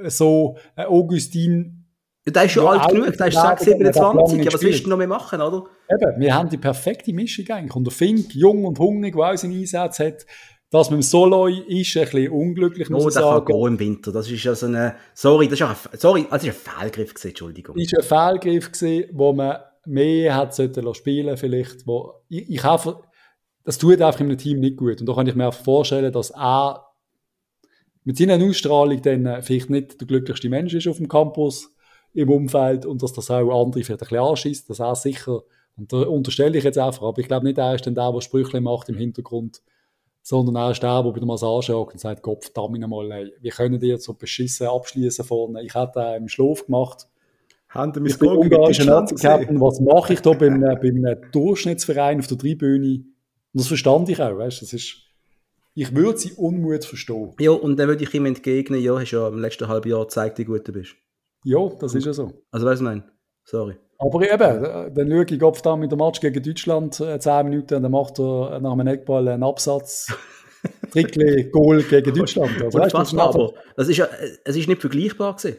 so ein Augustin. Ja, der ist schon ja, alt genug, der ist 6, 27, ja, was willst du noch mehr machen, oder? Eben, wir haben die perfekte Mischung eigentlich. Und der Fink, jung und hungrig, der auch seinen Einsatz hat, das mit dem Soloy ist ein bisschen unglücklich, muss oh, ich sagen. kann gehen im Winter. Das ist ja so eine, sorry, das ist ein, sorry, das ist ein Fehlgriff gewesen, Entschuldigung. Das ist ein Fehlgriff gewesen, wo man mehr hat sollen spielen vielleicht, wo, ich, ich habe, das tut einfach in einem Team nicht gut. Und da kann ich mir auch vorstellen, dass er mit seiner Ausstrahlung dann vielleicht nicht der glücklichste Mensch ist auf dem Campus im Umfeld und dass das auch andere vielleicht ein bisschen anschießt, dass er sicher, und da unterstelle ich jetzt einfach, aber ich glaube nicht, er ist dann der, der Sprüche macht im Hintergrund, sondern er ist der, der bei der Massage hockt und sagt, Gott verdammt nochmal, ey, wie können die jetzt so beschissen abschließen vorne? Ich hätte einen im Schlaf gemacht. Haben ich bin ungarischer Nazi-Captain, was mache ich da beim, beim Durchschnittsverein auf der Tribüne? Und das verstand ich auch, weißt das ist, ich würde sie Unmut verstehen. Ja, und dann würde ich ihm entgegnen, ja, hast ja im letzten halben Jahr gezeigt, wie gut du bist. Ja, das ist ja so. Also weißt du, nein, sorry. Aber eben, dann schaue ich oft dann mit dem Match gegen Deutschland äh, 10 Minuten und dann macht er nach einem Eckball einen Absatz. Trickle Goal gegen Deutschland. Also, weißt, das, aber das ist ja, es ist nicht vergleichbar gewesen.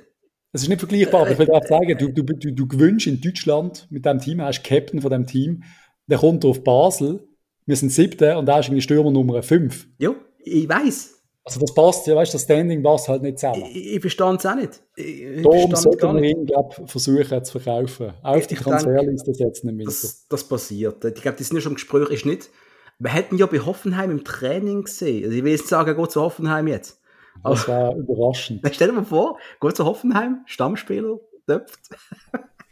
Es ist nicht vergleichbar, aber ich will auch sagen, du, du, du, du gewünscht in Deutschland mit dem Team, er ist Captain von dem Team, der kommt auf Basel wir sind siebte und da ist irgendwie Stürmer Nummer fünf. Ja, ich weiß. Also das passt, ja, weißt das Standing passt halt nicht zusammen. Ich, ich verstehe es auch nicht. Ich, Darum sollten wir ihn, glaube versuchen zu verkaufen. Auf die Transferliste setzen im Das, das passiert. Ich glaube, das sind ja schon im Gespräch, ist nicht. Wir hätten ja bei Hoffenheim im Training gesehen. Also ich will jetzt sagen, go zu Hoffenheim jetzt. Das wäre überraschend. Stell dir mal vor, go zu Hoffenheim, Stammspieler, döpft.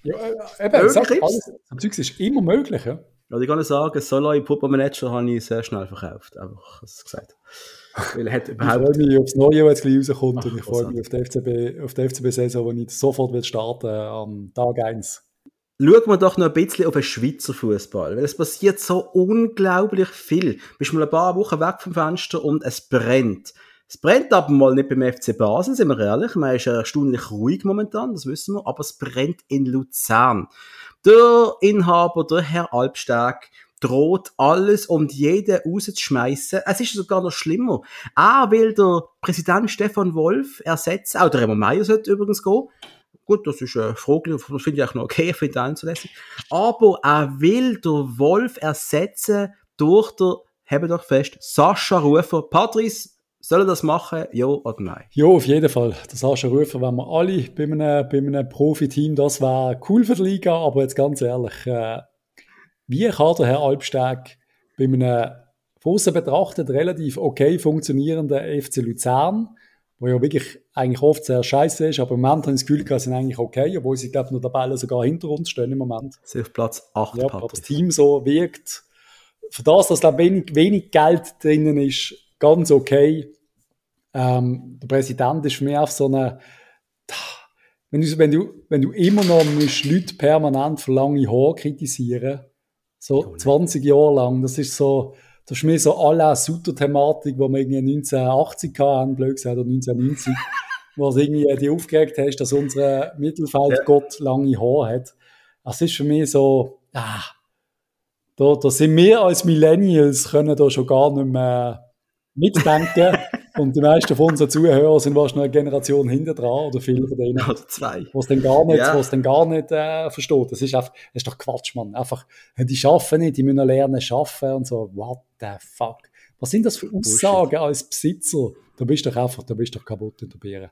Ja, äh, eben, sag, alles, das ist immer möglich, ja. Also ich kann sagen, Solo Football Manager habe ich sehr schnell verkauft. Einfach, was gesagt. Weil er hat überhaupt... Ich freue mich aufs Neue, wenn es gleich rauskommt. Ach, und ich freue mich auf die FCB, auf die FCB-Saison, wo ich sofort will starten am Tag 1. Schauen wir doch noch ein bisschen auf den Schweizer Fußball, weil es passiert so unglaublich viel. Du bist mal ein paar Wochen weg vom Fenster und es brennt. Es brennt aber mal nicht beim FC Basel, sind wir ehrlich. Man ist erstaunlich ruhig momentan, das wissen wir, aber es brennt in Luzern. Der Inhaber, der Herr Albstag, droht alles und jeden rauszuschmeißen. Es ist sogar noch schlimmer. Er will der Präsident Stefan Wolf ersetzen, auch der Remo Meier sollte übrigens gehen. Gut, das ist eine Frage, das finde ich auch noch okay, ich finde das unzulässig. Aber er will der Wolf ersetzen durch der, haben doch fest, Sascha Rufer. Patrice, soll er das machen, ja oder nein? Ja, auf jeden Fall. Der Sascha Rufer, wenn wir alle bei einem, bei einem Profiteam, das wäre cool für die Liga, aber jetzt ganz ehrlich, äh, wie kann der Herr Albsteg bei einem von betrachtet relativ okay funktionierenden FC Luzern, wo ja wirklich eigentlich oft sehr scheiße ist, aber im Moment habe ich das Gefühl, sie sind eigentlich okay, obwohl sie, glaube ich, nur Tabelle sogar hinter uns stehen im Moment. Sie auf Platz 8. Ja, aber das Team so wirkt, für das, dass da wenig, wenig Geld drinnen ist, ganz okay. Ähm, der Präsident ist mich auf so eine, wenn du, wenn du, wenn du immer noch musst Leute permanent für lange Haare kritisieren so 20 Jahre lang. Das ist so, das ist mir so alle Sutter-Thematik, die wir irgendwie 1980 hatten, blöd gesagt, oder 1990, wo es irgendwie die aufgeregt hast, dass unser Mittelfeldgott ja. lange Haare hat. Das ist für mich so, ah, da, da sind wir als Millennials können da schon gar nicht mehr mitdenken. Und die meisten von unseren Zuhörern sind wahrscheinlich eine Generation hinter dran oder viele von denen. Oder zwei. Was dann gar nicht, ja. was dann gar nicht äh, versteht. Das ist einfach, das ist doch Quatsch, Mann. Einfach, die schaffen nicht, die müssen lernen schaffen und so. What the fuck? Was sind das für Aussagen als Besitzer? Da bist du doch einfach, da bist du doch kaputt in der Birne.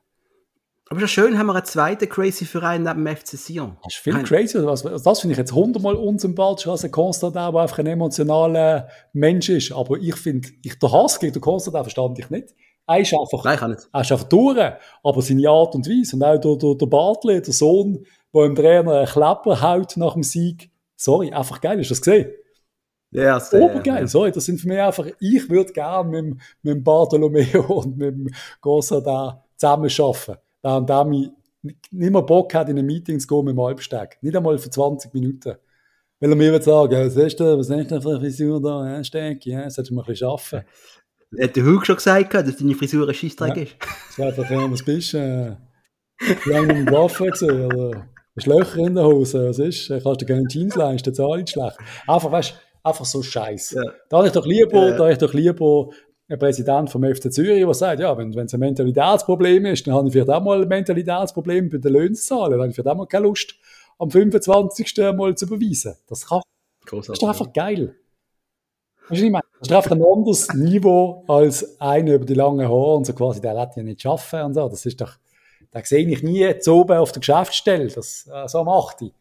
Aber ja schön, haben wir einen zweiten crazy Verein neben dem FC Sion. Das ist viel Nein. crazy. Oder was? Das finde ich jetzt hundertmal unsympathischer als ein Konstantin, der einfach ein emotionaler Mensch ist. Aber ich finde, ich, der Hass gegen den Konstantin verstand ich nicht. Er ist einfach, Nein, kann nicht. Er ist einfach durch. Aber seine Art und Weise, und auch der, der, der Bartley, der Sohn, der im Trainer einen Klepper haut nach dem Sieg, sorry, einfach geil, hast du das gesehen? Ja, sehr, Obergeil, ja. sorry, das sind für mich einfach, ich würde gerne mit, mit dem Bartolomeo und mit dem Gossa da zusammen arbeiten. Während der mich nicht mehr Bock hat, in ein Meeting zu gehen mit dem Albsteg. Nicht einmal für 20 Minuten. Weil er mir wird sagen, was ist denn, was ist denn für eine Frisur da, ja, Steg, ja, solltest du mal ein bisschen arbeiten. Hat der Hug schon gesagt, dass deine Frisur ein Scheissdreck ja. ist? Das ist einfach, wenn was bist, äh, lange dem Waffen gesehen, oder hast Löcher in der Hose, was ist, kannst du keine Jeans leisten, zahle ich schlecht. Einfach, weißt einfach so scheiße. Ja. Da habe ich doch lieber, ja. da ich doch lieber ein Präsident vom FC Zürich, der sagt, ja, wenn es ein Mentalitätsproblem ist, dann habe ich vielleicht auch mal ein Mentalitätsproblem bei den Löhnen zu zahlen, dann habe ich vielleicht auch mal keine Lust, am 25. mal zu überweisen. Das kann, das ist einfach geil. Weißt du, ich meine, das ist einfach ein anderes Niveau als einer über die langen Haare und so quasi, der wird ja nicht schaffen und so. Das ist doch, da sehe ich nie zu oben auf der Geschäftsstelle. Das, äh, so macht die.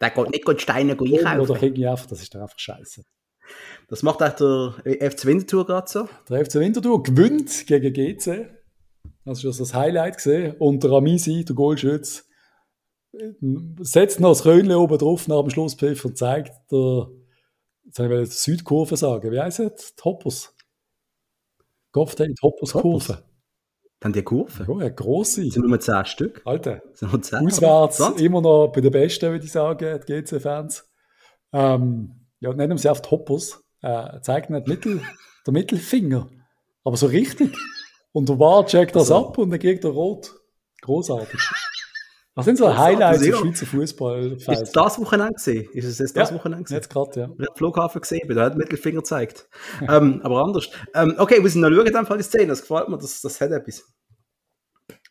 Der geht nicht gut Steine einkaufen. Oder irgendwie einfach, das ist doch einfach scheiße. Das macht auch der FC Winterthur gerade so. Der FC Winterthur gewinnt gegen GC. Das ist das Highlight gesehen. Und der Ramisi, der Goalschütz, setzt noch das Krönchen oben drauf nach dem Schlusspfiff und zeigt der jetzt habe ich die Südkurve sagen. Wie heißt es? Hoppers. Gott, die Hoppers-Kurve. Dann die Kurve? Ja, grosse. Das sind nur 10 Stück. Alter. Sind nur 10, Auswärts immer noch bei den Besten, würde ich sagen, die GC-Fans. Ähm, ja, nennen wir sie oft Hoppers. Äh, zeigt nicht Mittel, der Mittelfinger. Aber so richtig. Und der War checkt das also. ab und dann kriegt er rot. Großartig. Was sind so Highlights im Schweizer Fußball? Ist es das Wochenende gesehen? Ist es jetzt das ja, Wochenende gesehen? Jetzt gerade, ja. Ich habe Flughafen gesehen, da hat Mittelfinger gezeigt. ähm, aber anders. Ähm, okay, wir müssen noch schauen, dann die Szene. Das gefällt mir, das, das hat etwas.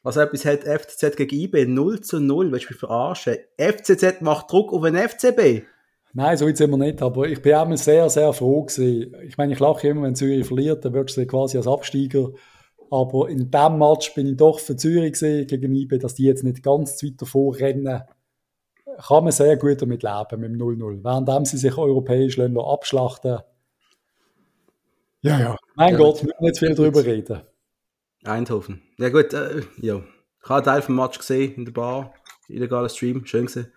Was etwas hat FCZ gegen IB 0 zu 0, willst du mich verarschen? FCZ macht Druck auf den FCB. Nein, so weit sind wir nicht, aber ich bin auch sehr, sehr froh gewesen. Ich meine, ich lache immer, wenn Zürich verliert, dann würdest du quasi als Absteiger aber in diesem Match bin ich doch für Zürich gesehen, gegen IB, dass die jetzt nicht ganz zu weit davor rennen. Kann man sehr gut damit leben, mit dem 0-0. Während sie sich europäisch abschlachten Ja, ja. Mein ja, Gott, wir müssen nicht viel darüber reden. Eindhoven. Ja, gut, äh, ja. Ich habe einen Teil vom Match gesehen in der Bar. Illegaler Stream, schön gesehen.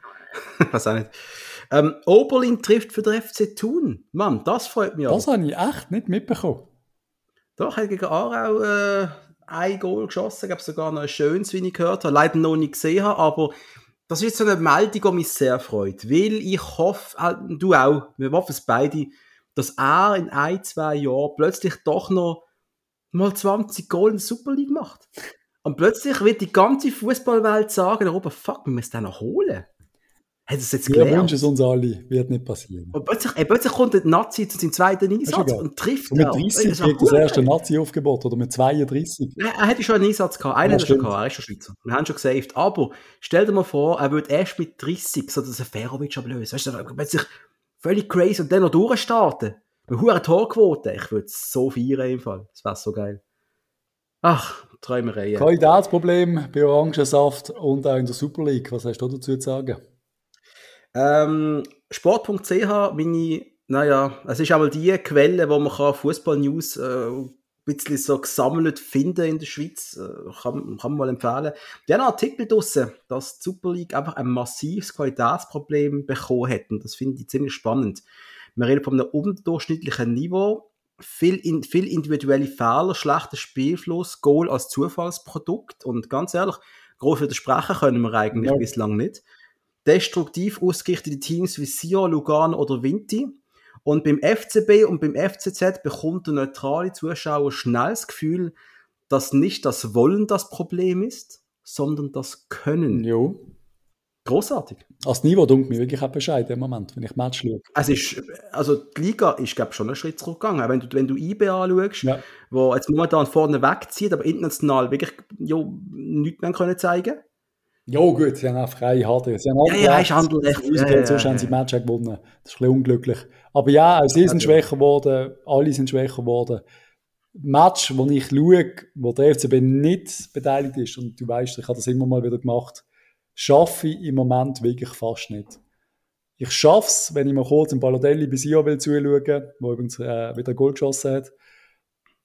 Weiß auch nicht. Ähm, Oberlin trifft für den FC Thun. Mann, das freut mich Das habe ich echt nicht mitbekommen. Doch, hat gegen Aarau äh, ein Goal geschossen, gab sogar noch ein schönes, wie ich gehört habe. Leider noch nicht gesehen habe, aber das ist so eine Meldung, die mich sehr freut. Weil ich hoffe, äh, du auch, wir hoffen es beide, dass er in ein, zwei Jahren plötzlich doch noch mal 20 Goal in der Super League macht. Und plötzlich wird die ganze Fußballwelt sagen, oben, fuck, wir müssen den noch holen. Hat es jetzt Wir gelernt? wünschen es uns alle, wird nicht passieren. Und plötzlich, ey, plötzlich kommt der Nazi zu seinem zweiten Einsatz und trifft Und mit auch. 30 ist kriegt auch das erste. Nazi-Aufgebot oder mit 32. Ja, er hätte schon einen Einsatz gehabt. Einen Ja, hat er schon gehabt. Er ist schon Schweizer. Wir haben schon gesaved. Aber stell dir mal vor, er würde erst mit 30 so das Ferovic ablösen. Weißt du, plötzlich völlig crazy und dann noch durchstarten. Mit hoher Torquote. Ich würde es so feiern im Fall. Das wäre so geil. Ach, Träumereien. Qualitätsproblem bei Orangensaft und auch in der Super League. Was hast du dazu zu sagen? Ähm, Sport.ch, meine, naja, es ist einmal die Quelle, wo man Fußball-News äh, ein bisschen so gesammelt finden in der Schweiz. Äh, kann, kann man mal empfehlen. Die haben einen Artikel draussen, dass die Super League einfach ein massives Qualitätsproblem bekommen hat. Und das finde ich ziemlich spannend. Wir reden von einem unterdurchschnittlichen Niveau. Viel, in, viel individuelle Fehler, schlechter Spielfluss, Goal als Zufallsprodukt. Und ganz ehrlich, groß widersprechen können wir eigentlich Ja. bislang nicht destruktiv ausgerichtete Teams wie Sion, Lugano oder Vinti. Und beim FCB und beim FCZ bekommt der neutrale Zuschauer schnell das Gefühl, dass nicht das Wollen das Problem ist, sondern das Können. Jo. Großartig. Als Niveau dunkelt mich wirklich auch Bescheid im Moment, wenn ich Match schaue. Es ist, also die Liga ist, glaube ich, schon einen Schritt zurückgegangen. Wenn du, wenn du IB anschaust, Ja. wo jetzt momentan vorne wegzieht, aber international wirklich jo, nichts mehr können zeigen Jo, gut, sie haben auch frei harte. Sie haben Ja, ja, ist. Ausgehen, Ja, ja, sonst ja, haben sie ja. Match gewonnen. Das ist ein bisschen unglücklich. Aber ja, auch sie sind schwächer geworden, alle sind schwächer geworden. Match, wo ich schaue, wo der FCB nicht beteiligt ist, und du weißt, ich habe das immer mal wieder gemacht, schaffe ich im Moment wirklich fast nicht. Ich schaffe es, wenn ich mal kurz im Balotelli bis Io will zuschauen, wo übrigens äh, wieder Goal geschossen hat.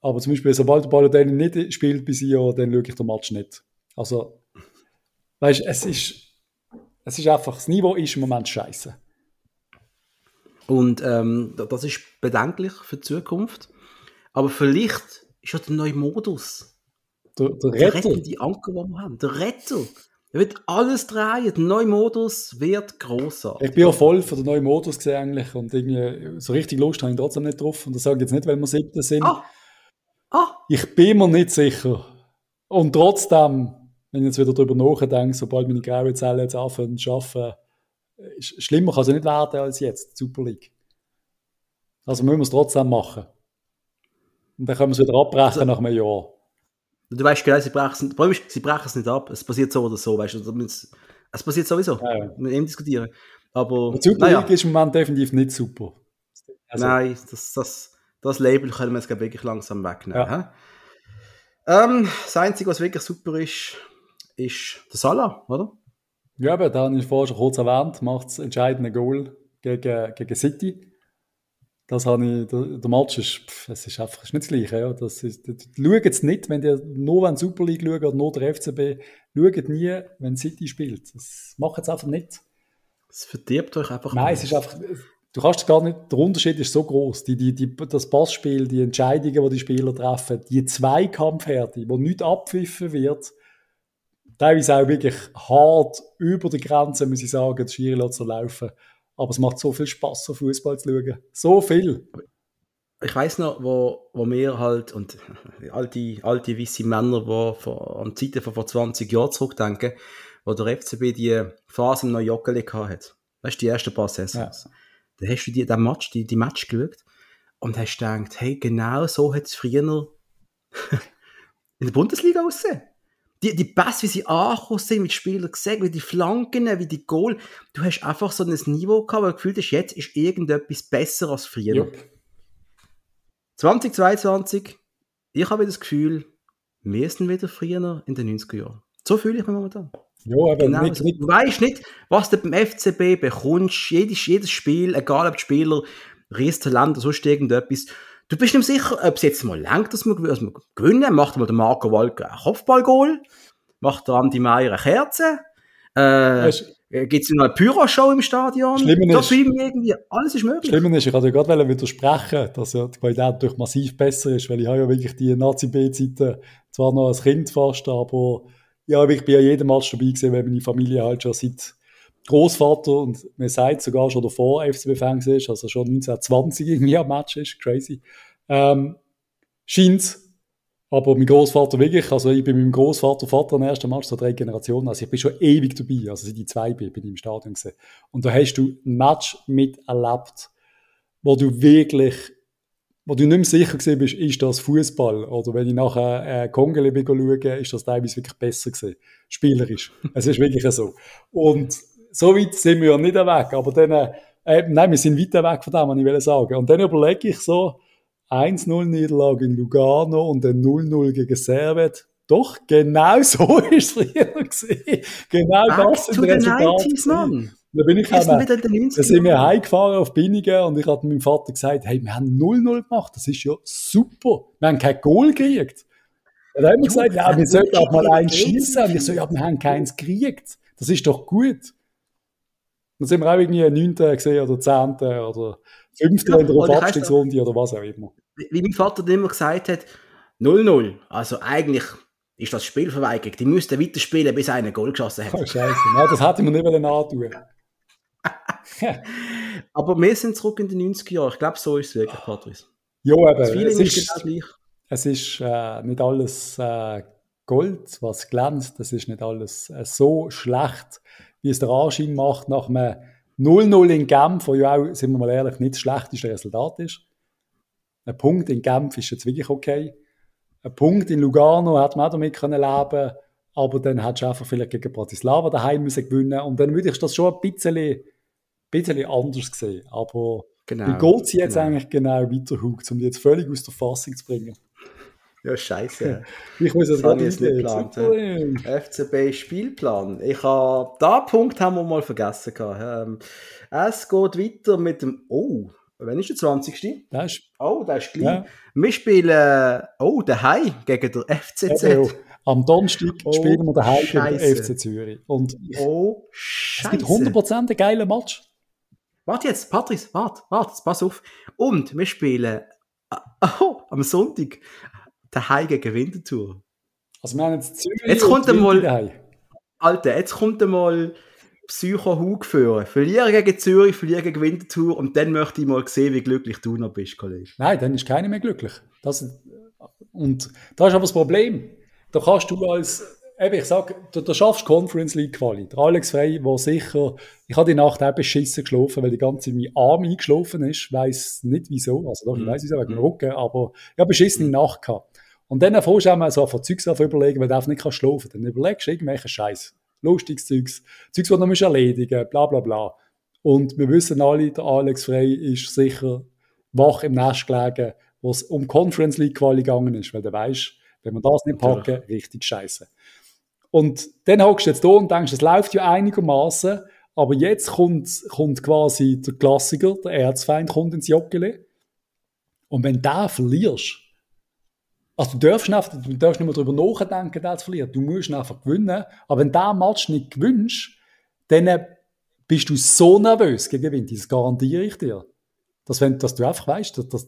Aber zum Beispiel, sobald der Balotelli nicht spielt bis Io, dann schaue ich den Match nicht. Also, weißt es ist, es ist einfach, das Niveau ist im Moment scheiße. Und ähm, da- das ist bedenklich für die Zukunft. Aber vielleicht ist ja der neue Modus. Der, der Der Retter, rettende Anker, den wir haben. Der Retter. Er wird alles drehen. Der neue Modus wird grossartig. ich bin ja voll für den neuen Modus gesehen eigentlich und irgendwie so richtig Lust habe ich trotzdem nicht drauf. Und das sage ich jetzt nicht, weil wir siebten sind. Ah! Ah! Ich bin mir nicht sicher. Und trotzdem, wenn ich jetzt wieder darüber nachdenke, sobald meine graue Zellen jetzt anfangen zu arbeiten, ist- schlimmer kann es nicht werden als jetzt, die Super League. Also müssen wir es trotzdem machen. Und dann können wir es wieder abbrechen Also- nach einem Jahr. Du weißt genau, sie brechen es sie brechen es nicht ab. Es passiert so oder so, weißt du. Es, es passiert sowieso. Ja, ja. Wir eben diskutieren. Aber, Die Super naja, League ist im Moment definitiv nicht super. Also, nein, das, das, das Label können wir jetzt wirklich langsam wegnehmen. Ja. Ähm, das Einzige, was wirklich super ist, ist der Salah, oder? Ja, aber da habe ich vorher schon kurz erwähnt, macht das entscheidende Goal gegen, gegen City. Das habe ich, der, der Match ist, pff, es ist einfach, ist nicht das Gleiche, ja. Das ist, schauen es nicht, wenn ihr nur wenn Super League schaut oder nur der FCB, schaut nie, wenn City spielt. Das macht es einfach nicht. Es verdirbt euch einfach. Nein, mal. es ist einfach, du kannst gar nicht, der Unterschied ist so groß. Die, die, die, das Passspiel, die Entscheidungen, die die Spieler treffen, die Zweikampfhärte, wo nicht abpfiffen wird, teilweise auch wirklich hart über die Grenze, muss ich sagen, das Schiri lässt so laufen. Aber es macht so viel Spaß, auf Fußball zu schauen. So viel. ich weiß noch, wo, wo wir halt, und alte, alte weisse Männer, die vor, an die Zeiten von vor 20 Jahren zurückdenken, wo der FCB die Phase im Neujoggeli hat. Weißt du, die ersten paar Saisons. Da hast du die, den Match, die, die Match geschaut und hast gedacht, hey, genau so hat es früher in der Bundesliga ausgesehen. Die, die Pässe, wie sie angekommen sind, mit Spielern gesehen, wie die Flanken, wie die Goal. Du hast einfach so ein Niveau gehabt, wo du gefühlt hast, jetzt ist irgendetwas besser als früher. Jupp. 2022, ich habe das Gefühl, wir sind wieder früher in den 90er Jahren. So fühle ich mich momentan. Ja, aber Genau. nicht, nicht, Du weißt nicht, was du beim FCB bekommst. Jedes, jedes Spiel, egal ob die Spieler Riestalent oder sonst irgendetwas. Du bist nicht sicher, ob es jetzt mal lenkt, dass wir, dass wir gewinnen. Macht mal der Marco Walke ein Kopfballgoal? Macht der Andi Meier eine Kerze? Äh, Äh, Gibt es noch eine Pyro-Show im Stadion? Schlimmer ist- irgendwie, alles ist möglich. Schlimmer ist, ich wollte gerade widersprechen, dass ja die Qualität natürlich massiv besser ist, weil ich habe ja wirklich die Nazi-B-Zeiten zwar noch als Kind fast, aber ja, ich bin ja jeden Match dabei gewesen, weil meine Familie halt schon seit Großvater und mir sagt sogar schon davor FCB-Fan ist, also schon 1920 irgendwie am Match ist, crazy. Ähm, scheint's. Aber mein Großvater wirklich, also ich bin mit meinem Großvater Vater im ersten Match, so drei Generationen, also ich bin schon ewig dabei, also seit ich zwei bin, bin ich im Stadion gesehen. Und da hast du ein Match miterlebt, wo du wirklich, wo du nicht mehr sicher gewesen bist, ist das Fußball oder wenn ich nachher äh, Kongele bin schauen, ist das teilweise wirklich besser gewesen, spielerisch. es ist wirklich so. Und so weit sind wir ja nicht weg, aber dann, äh, nein, wir sind weiter weg von dem, was ich will sagen. Und dann überlege ich so, 1-0 Niederlage in Lugano und dann 0-0 gegen Servet. Doch, genau so ist es früher gewesen. Genau Back das sind die Resultate. 90s, gewesen. Mann. Da bin ich 90s. da sind wir heimgefahren auf Binningen und ich habe meinem Vater gesagt, hey, wir haben 0-0 gemacht, das ist ja super. Wir haben kein Goal gekriegt. Haben wir Jo, gesagt, ja, wir sollten auch mal eins schießen. Und ich so, ja, wir haben keins gekriegt. Das ist doch gut. Dann sind wir auch irgendwie 9. gesehen oder 10. oder 5. Ja, in der und ich weiss Abstiegsrunde oder was auch immer. Wie mein Vater immer gesagt hat, 0-0. Also eigentlich ist das Spiel verweigert. Die müssten weiterspielen, bis einer ein Goal geschossen hat. Oh, Scheiße. Nein, das hätte mir nicht wollen antun. Aber wir sind zurück in die 90er Jahre. Ich glaube, so ist es wirklich, Patrice. Ja, Das eben. Feeling Es ist ist, genau gleich. es ist äh, nicht alles äh, Gold, was glänzt. Es ist nicht alles äh, so schlecht, wie es der Anschein macht nach einem 0-0 in Genf, wo ja auch, sind wir mal ehrlich, nicht das schlechteste Resultat ist. Ein Punkt in Genf ist jetzt wirklich okay. Ein Punkt in Lugano hat man auch damit können leben aber dann du einfach vielleicht gegen Bratislava daheim müssen gewinnen und dann würde ich das schon ein bisschen, bisschen anders sehen. Aber Genau. bei Golzi jetzt genau. eigentlich genau weiterhuckt, um die jetzt völlig aus der Fassung zu bringen. Ja, scheiße. Ich muss Das ich jetzt nicht geplant, FCB Spielplan. Ich habe, da Punkt haben wir mal vergessen gehabt. Ähm, es geht weiter mit dem, oh, wann ist der 20. Das ist Oh, das ist gleich. Ja. Wir spielen, oh, daheim gegen der FCZ. eben auch. Am Donnerstag Oh, spielen wir daheim gegen den. FC Zürich. Und Oh, es scheiße. gibt 100% einen geilen Match. Warte jetzt, Patrice, warte, warte, pass auf. Und wir spielen oh, am Sonntag daheim gegen Winterthur. Also wir haben jetzt Zürich Jetzt kommt einmal- daheim. Alter, jetzt kommt einmal Psycho Hug führen. Verlieren gegen Zürich, verlieren gegen Winterthur und dann möchte ich mal sehen, wie glücklich du noch bist, Kollege. Nein, dann ist keiner mehr glücklich. Das, und da ist aber das Problem. Da kannst du als, eben, ich sag, du, du schaffst Conference League Quali. Der Alex Frey, der sicher, ich habe die Nacht auch beschissen geschlafen, weil die ganze mein Arm eingeschlafen ist. Weiß nicht wieso. Also doch, ich Mhm. weiß wieso, wegen dem Mhm. Rücken, aber ich habe beschissene Nacht gehabt. Und dann fährst du auch mal so von Zeugs auf überlegen, weil du einfach nicht kannst schlafen. Dann überlegst du irgendwelchen Scheiß. Lustiges Zeugs. Zeugs, die du noch musst erledigen bla bla bla. Und wir wissen alle, der Alex Frey ist sicher wach im Nest gelegen, wo es um Conference League Quali gegangen ist, weil du weißt, wenn wir das nicht Natürlich. packen, richtig scheiße. Und dann hockst du jetzt da und denkst, es läuft ja einigermaßen, aber jetzt kommt, kommt quasi der Klassiker, der Erzfeind kommt ins Joggeli. Und wenn du den verlierst, also du darfst, nicht, du darfst nicht mehr darüber nachdenken, den zu verlieren. Du musst einfach gewinnen. Aber wenn du diesen Match nicht gewinnst, dann bist du so nervös gegen Wind. Das garantiere ich dir. Dass, wenn, dass du einfach weißt, dass, dass,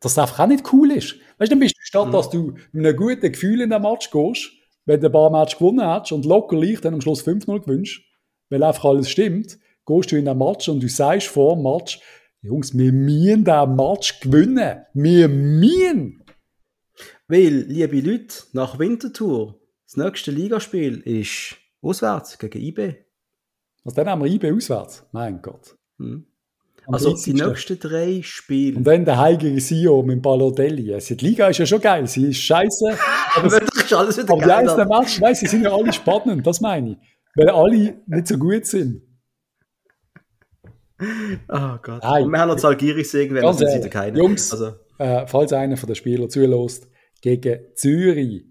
dass das einfach auch nicht cool ist. Weißt du, dann bist du statt, Mhm. dass du mit einem guten Gefühl in den Match gehst, wenn du ein paar Match gewonnen hast und locker leicht dann am Schluss 5-0 gewinnst, weil einfach alles stimmt, gehst du in den Match und du sagst vor dem Match, Jungs, wir müssen den Match gewinnen. Wir müssen. Weil, liebe Leute, nach Winterthur, das nächste Ligaspiel ist auswärts gegen IB. Also dann haben wir IB auswärts. Mein Gott. Hm. Also die 30.. nächsten drei Spiele. Und dann der heilige Sio mit Balotelli. Also die Liga ist ja schon geil. Sie ist scheiße. Aber, ist alles wieder aber die geil. einzelnen Matches, weißt, sie sind ja alle spannend. Das meine ich. Weil alle nicht so gut sind. Oh Gott. Nein. Und wir haben noch Zalgiris irgendwann, ehrlich, wieder keiner. Jungs. Also, Äh, falls einer von den Spielern zulässt, gegen Zürich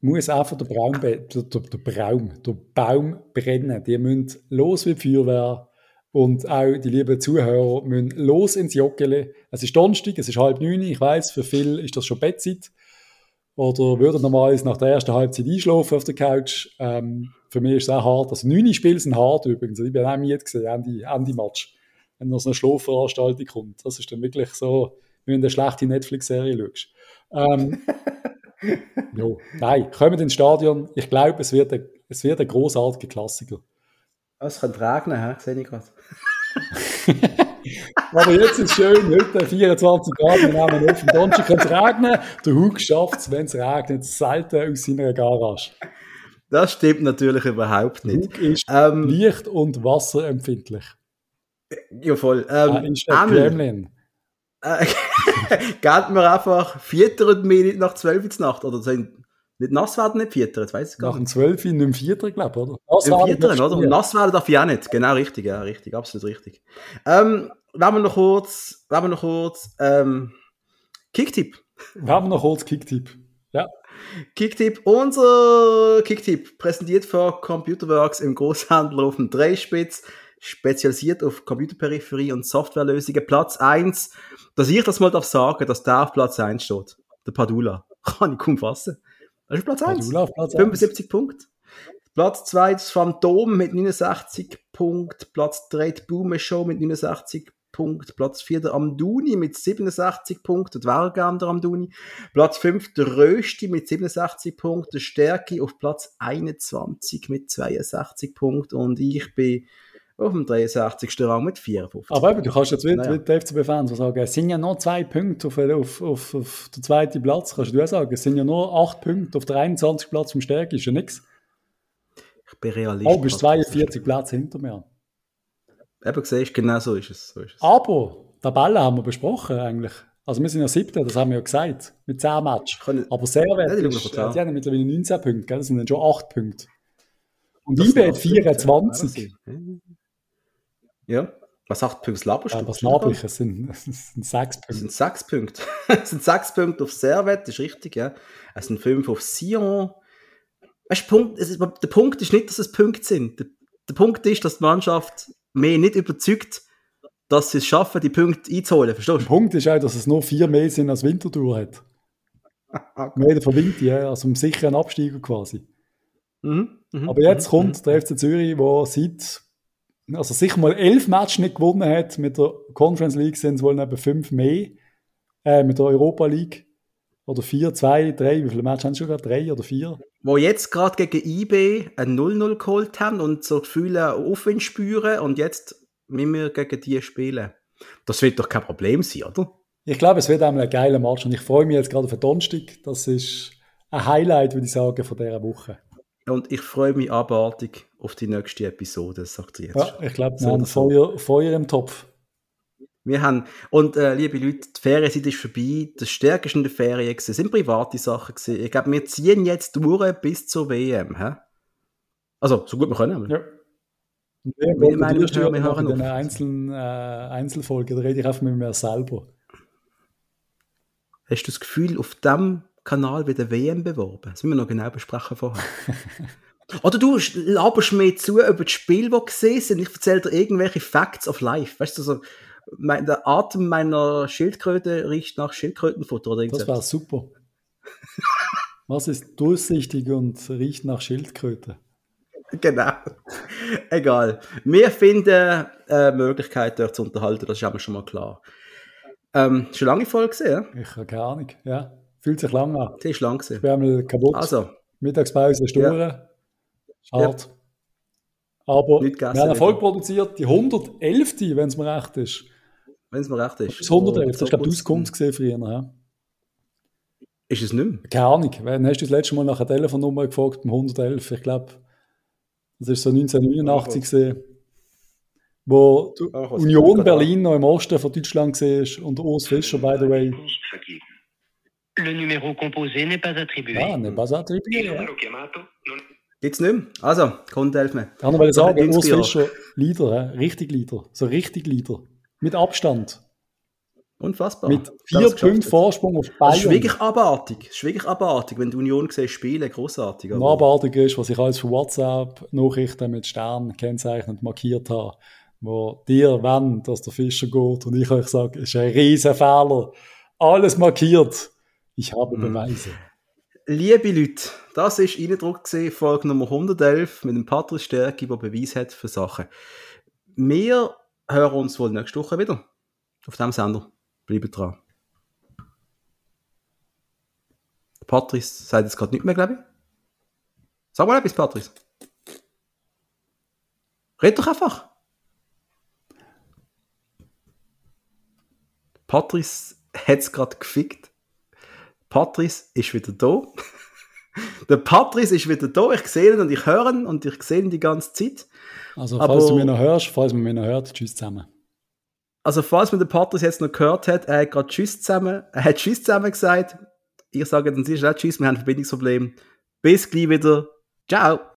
muss einfach der Baum, be- der, der, Baum, der Baum brennen. Die müssen los wie die Feuerwehr. Und auch die lieben Zuhörer müssen los ins Joggeli. Es ist Donnerstag, es ist halb neun. Ich weiß, für viele ist das schon Bettzeit. oder würden normalerweise nach der ersten Halbzeit einschlafen auf der Couch. Ähm, für mich ist es auch hart. Also neun Spiele sind hart übrigens. Ich bin auch müde gesehen, Ende, Ende Match. Wenn noch so eine Schlafveranstaltung kommt. Das ist dann wirklich so, wie wenn du eine schlechte Netflix-Serie schaust. Ähm, jo, nein, kommen ins Stadion. Ich glaube, es wird ein, es wird ein großartiger Klassiker. Es könnte regnen, he? sehe ich gerade. Aber jetzt ist es schön, heute 24 Grad, wir nehmen auf. Am Donnerstag kann es regnen. Der Hug schafft es, wenn es regnet, selten aus seiner Garage. Das stimmt natürlich überhaupt nicht. Hug ist ähm, licht- und wasserempfindlich. Ja, voll. Ähm, ah, in Gremlin. Äh, geht mir einfach vietert mir nicht nach 12 Uhr Nacht oder sind nicht nass werden, nicht vietern, weiß ich gar nicht. Nach dem 12 Uhr nicht im Vierter, glaube ich, oder? Nass Im Vierter, oder? Und nass werden darf ich auch nicht. Genau, richtig, ja, richtig, absolut richtig. Ähm, wenn wir noch kurz, wenn wir noch kurz, ähm, Kicktipp. Wir noch kurz Kicktipp. Ja. Kicktipp, unser Kicktipp, präsentiert von Computerworks im Großhandel auf dem Dreispitz, spezialisiert auf Computerperipherie und Softwarelösungen. Platz 1, dass ich das mal darf sagen, dass der auf Platz 1 steht. Der Padula. Kann ich kaum fassen. Das ist Platz 1. Padula auf Platz 75 Punkte. Platz 2 das Phantom mit 69 Punkten. Platz 3 die Boom Show mit 69 Punkten. Platz 4 der Amduni mit 67 Punkten. Der Dwergam der Amduni. Platz 5 der Rösti mit 67 Punkten. Der Stärke auf Platz 21 mit 62 Punkten. Und ich bin auf dem 63. Rang mit 54. Aber eben, du kannst jetzt wieder naja. die FCB-Fans sagen, es sind ja nur zwei Punkte auf, auf, auf, auf den zweiten Platz. Kannst du auch sagen, es sind ja nur acht Punkte auf der 21. Platz vom Stärke, ist ja nichts. Ich bin realistisch. Oh, bist 42 Plätze hinter mir. Eben, siehst genau so ist es. So ist es. Aber, Tabelle haben wir besprochen eigentlich. Also wir sind ja siebte, das haben wir ja gesagt, mit 10 Matches. Aber sehr ja, ist, die haben mittlerweile 19 Punkte, gell? das sind dann schon 8 Punkte. Und IBE hat 24. Ja. Was sagt Punkte Laberst? Ja, was laber ich? Es sind, es sind sechs Punkte. Es sind sechs Punkte. es sind sechs Punkte auf Servet, das ist richtig, ja. Es sind fünf auf Sion. Weißt, Punkt, ist, der Punkt ist nicht, dass es Punkte sind. Der, der, Punkt ist, dass die Mannschaft mehr nicht überzeugt, dass sie es schaffen, die Punkte einzuholen. Verstehst du? Der Punkt ist auch, dass es nur vier mehr sind als Wintertour hat. Mehr von Winter, ja. Also um sicheren Absteiger quasi. Mhm, mh, Aber jetzt mh, kommt mh. der FC Zürich, der seit also sicher mal elf Matches nicht gewonnen hat. Mit der Conference League sind es wohl eben fünf mehr. Äh, mit der Europa League. Oder vier, zwei, drei. Wie viele Matches haben sie schon gehabt? Drei oder vier? Wo jetzt gerade gegen IB ein 0-0 geholt haben und so Gefühle Aufwind spüren und jetzt müssen wir gegen die spielen. Das wird doch kein Problem sein, oder? Ich glaube, es wird einmal ein geiler Match und ich freue mich jetzt gerade auf den Donnerstag. Das ist ein Highlight, würde ich sagen, von dieser Woche. Und ich freue mich abartig auf die nächste Episode, sagt sie jetzt. Ja, ich glaube, wir haben Feuer, Feuer im Topf. Wir haben, und äh, liebe Leute, die Ferienzeit ist vorbei. Das Stärkste in der Ferien gewesen, sind private Sachen gewesen. Ich glaube, wir ziehen jetzt durch bis zur WM. Hä? Also, so gut wir können. Ja. Wir, wir, meinen, wir, wir hören in den einzelnen äh, Einzelfolgen, da rede ich einfach mit mir selber. Hast du das Gefühl, auf dem Kanal bei der WM beworben. Das müssen wir noch genau besprechen vorher. Oder du laberst mir zu über das Spiel, das gesehen sind. Ich erzähle dir irgendwelche Facts of Life. Weißt du, so, mein, der Atem meiner Schildkröte riecht nach Schildkrötenfutter oder irgendwas. Das war super. Was ist durchsichtig und riecht nach Schildkröte? Genau. Egal. Wir finden äh, Möglichkeit, dort zu unterhalten, das ist schon mal klar. Ähm, schon lange Folge gesehen? Ich habe keine Ahnung, ja. Fühlt sich lang an. Die ist lang gewesen. Wir haben kaputt. Also. Mittagspause ist ja. Schade. Ja. Aber wir haben Erfolg produziert. Die 111. wenn es mir recht ist. Wenn es mir recht ist. Das 111. Das ist, glaube ich, die Auskunft gesehen früher. Ja. Ist es nicht mehr? Keine Ahnung. Wann hast du das letzte Mal nach einer Telefonnummer gefragt beim 111? Ich glaube, das ist so 1989 gesehen, wo Ach, Union Berlin noch im Osten von Deutschland war und Urs Fischer, by the way. Le numéro composé n'est pas attribué. Ah, n'est pas attribué. Ja. Gibt's nicht mehr. Also, Kunde, helf mir. Ich wollte sagen, Urs Fischer, Leader, he? richtig Leader. So richtig Leader. Mit Abstand. Unfassbar. Mit vier Punkten Vorsprung auf Bayern. Das ist wirklich abartig. Das ist wirklich abartig, wenn die Union siehst, spielen, großartig. Also. Abartig ist, was ich alles für WhatsApp-Nachrichten mit Sternen kennzeichnet markiert habe, wo dir wenn, dass der Fischer geht und ich euch sage, ist ein riesen Fehler. Alles markiert. Ich habe mhm. Beweise. liebe Leute, das ist Eindruck gesehen, Folge Nummer 111 mit dem Patrick Stärke, der Beweis hat für Sachen. Wir hören uns wohl nächste Woche wieder. Auf dem Sender. Bleibt dran. Patrice sagt jetzt gerade nicht mehr, glaube ich. Sag mal etwas, Patrice. Red doch einfach. Patrice hat es gerade gefickt. Patrice ist wieder da. Der Patrice ist wieder da. Ich sehe ihn und ich höre ihn und ich sehe ihn die ganze Zeit. Also, falls Aber, du mich noch hörst, falls man mich noch hört, tschüss zusammen. Also, falls man den Patrice jetzt noch gehört hat, er hat gerade Tschüss zusammen, er hat Tschüss zusammen gesagt. Ich sage dann sicher auch Tschüss, wir haben ein Verbindungsproblem. Bis gleich wieder. Ciao.